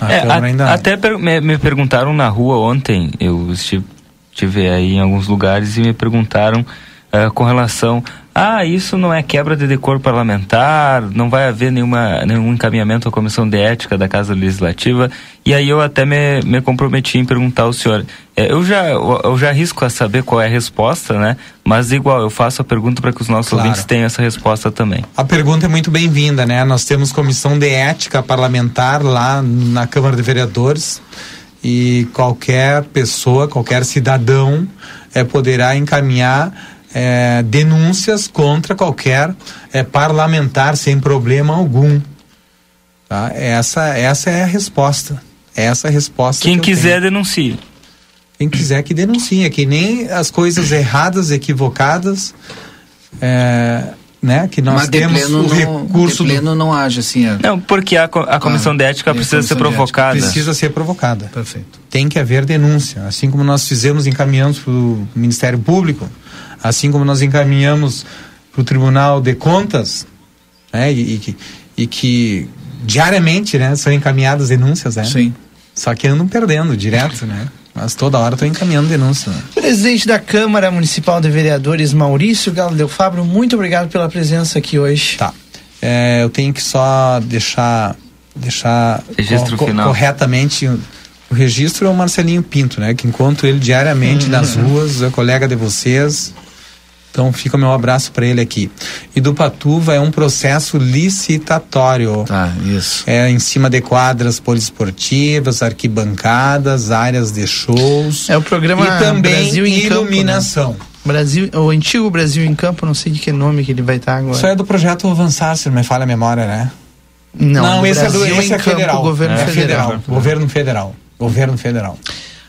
Na É, Câmara a- ainda não. até per- me, me perguntaram na rua ontem, eu estive, estive aí em alguns lugares e me perguntaram eh, com relação ah, isso não é quebra de decoro parlamentar, não vai haver nenhuma, nenhum encaminhamento à comissão de ética da Casa Legislativa. E aí eu até me, me comprometi em perguntar ao senhor. Eh, eu, já, eu, já arrisco a saber qual é a resposta, né? Mas igual, eu faço a pergunta para que os nossos Claro. ouvintes tenham essa resposta também. A pergunta é muito bem-vinda, né? Nós temos comissão de ética parlamentar lá na Câmara de Vereadores e qualquer pessoa, qualquer cidadão eh, poderá encaminhar eh, denúncias contra qualquer eh, parlamentar sem problema algum. Tá? Essa, essa é a resposta. Essa é a resposta. Quem que quiser, tenho. denuncie. Quem quiser que denuncie, é que nem as coisas erradas, equivocadas, é, né? Que nós Mas de temos pleno o não- recurso de do- pleno não age assim. é. Não, porque a, co- a comissão de ética precisa ser de provocada. Precisa ser provocada. Perfeito. Tem que haver denúncia. Assim como nós fizemos, encaminhamos para o Ministério Público, assim como nós encaminhamos para o Tribunal de Contas, né? E, e que, e que diariamente, né? São encaminhadas denúncias, né? Sim. Só que andam perdendo direto, né? Mas toda hora estão encaminhando denúncia. Né? Presidente da Câmara Municipal de Vereadores, Maurício Galo Del Fabro, muito obrigado pela presença aqui hoje. Tá. É, eu tenho que só deixar deixar Registro final. corretamente o, o registro é o Marcelinho Pinto, né? Que encontro ele diariamente Uhum. nas ruas, é colega de vocês. Então fica o meu abraço para ele aqui. E do Patuva é um processo licitatório. Ah, isso. É em cima de quadras poliesportivas, arquibancadas, áreas de shows. É o programa e também Brasil em Campo, né? iluminação. Brasil, o antigo Brasil em Campo, não sei de que nome que ele vai estar agora. Isso é do projeto Avançar, se não me falha a memória, né? Não, do esse é, do, Brasil esse é Campo, federal. governo é federal. Governo federal. Governo federal.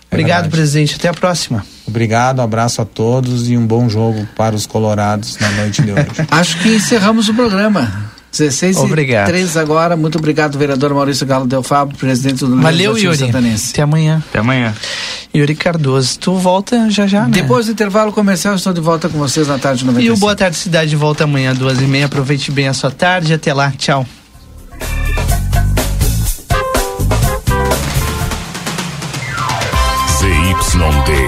É Obrigado, presidente. Até a próxima. Obrigado, abraço a todos e um bom jogo para os colorados na noite de hoje. Acho que encerramos o programa. 16 Obrigado. e 3 agora. Muito obrigado, vereador Maurício Galo Del Fabro, presidente do Valeu, Yuri. Santanense. Até amanhã. Até amanhã. Yuri Cardoso, tu volta já já, né? Depois do intervalo comercial, estou de volta com vocês na tarde 95. E o Boa Tarde Cidade volta amanhã, duas e meia. Aproveite bem a sua tarde. Até lá. Tchau.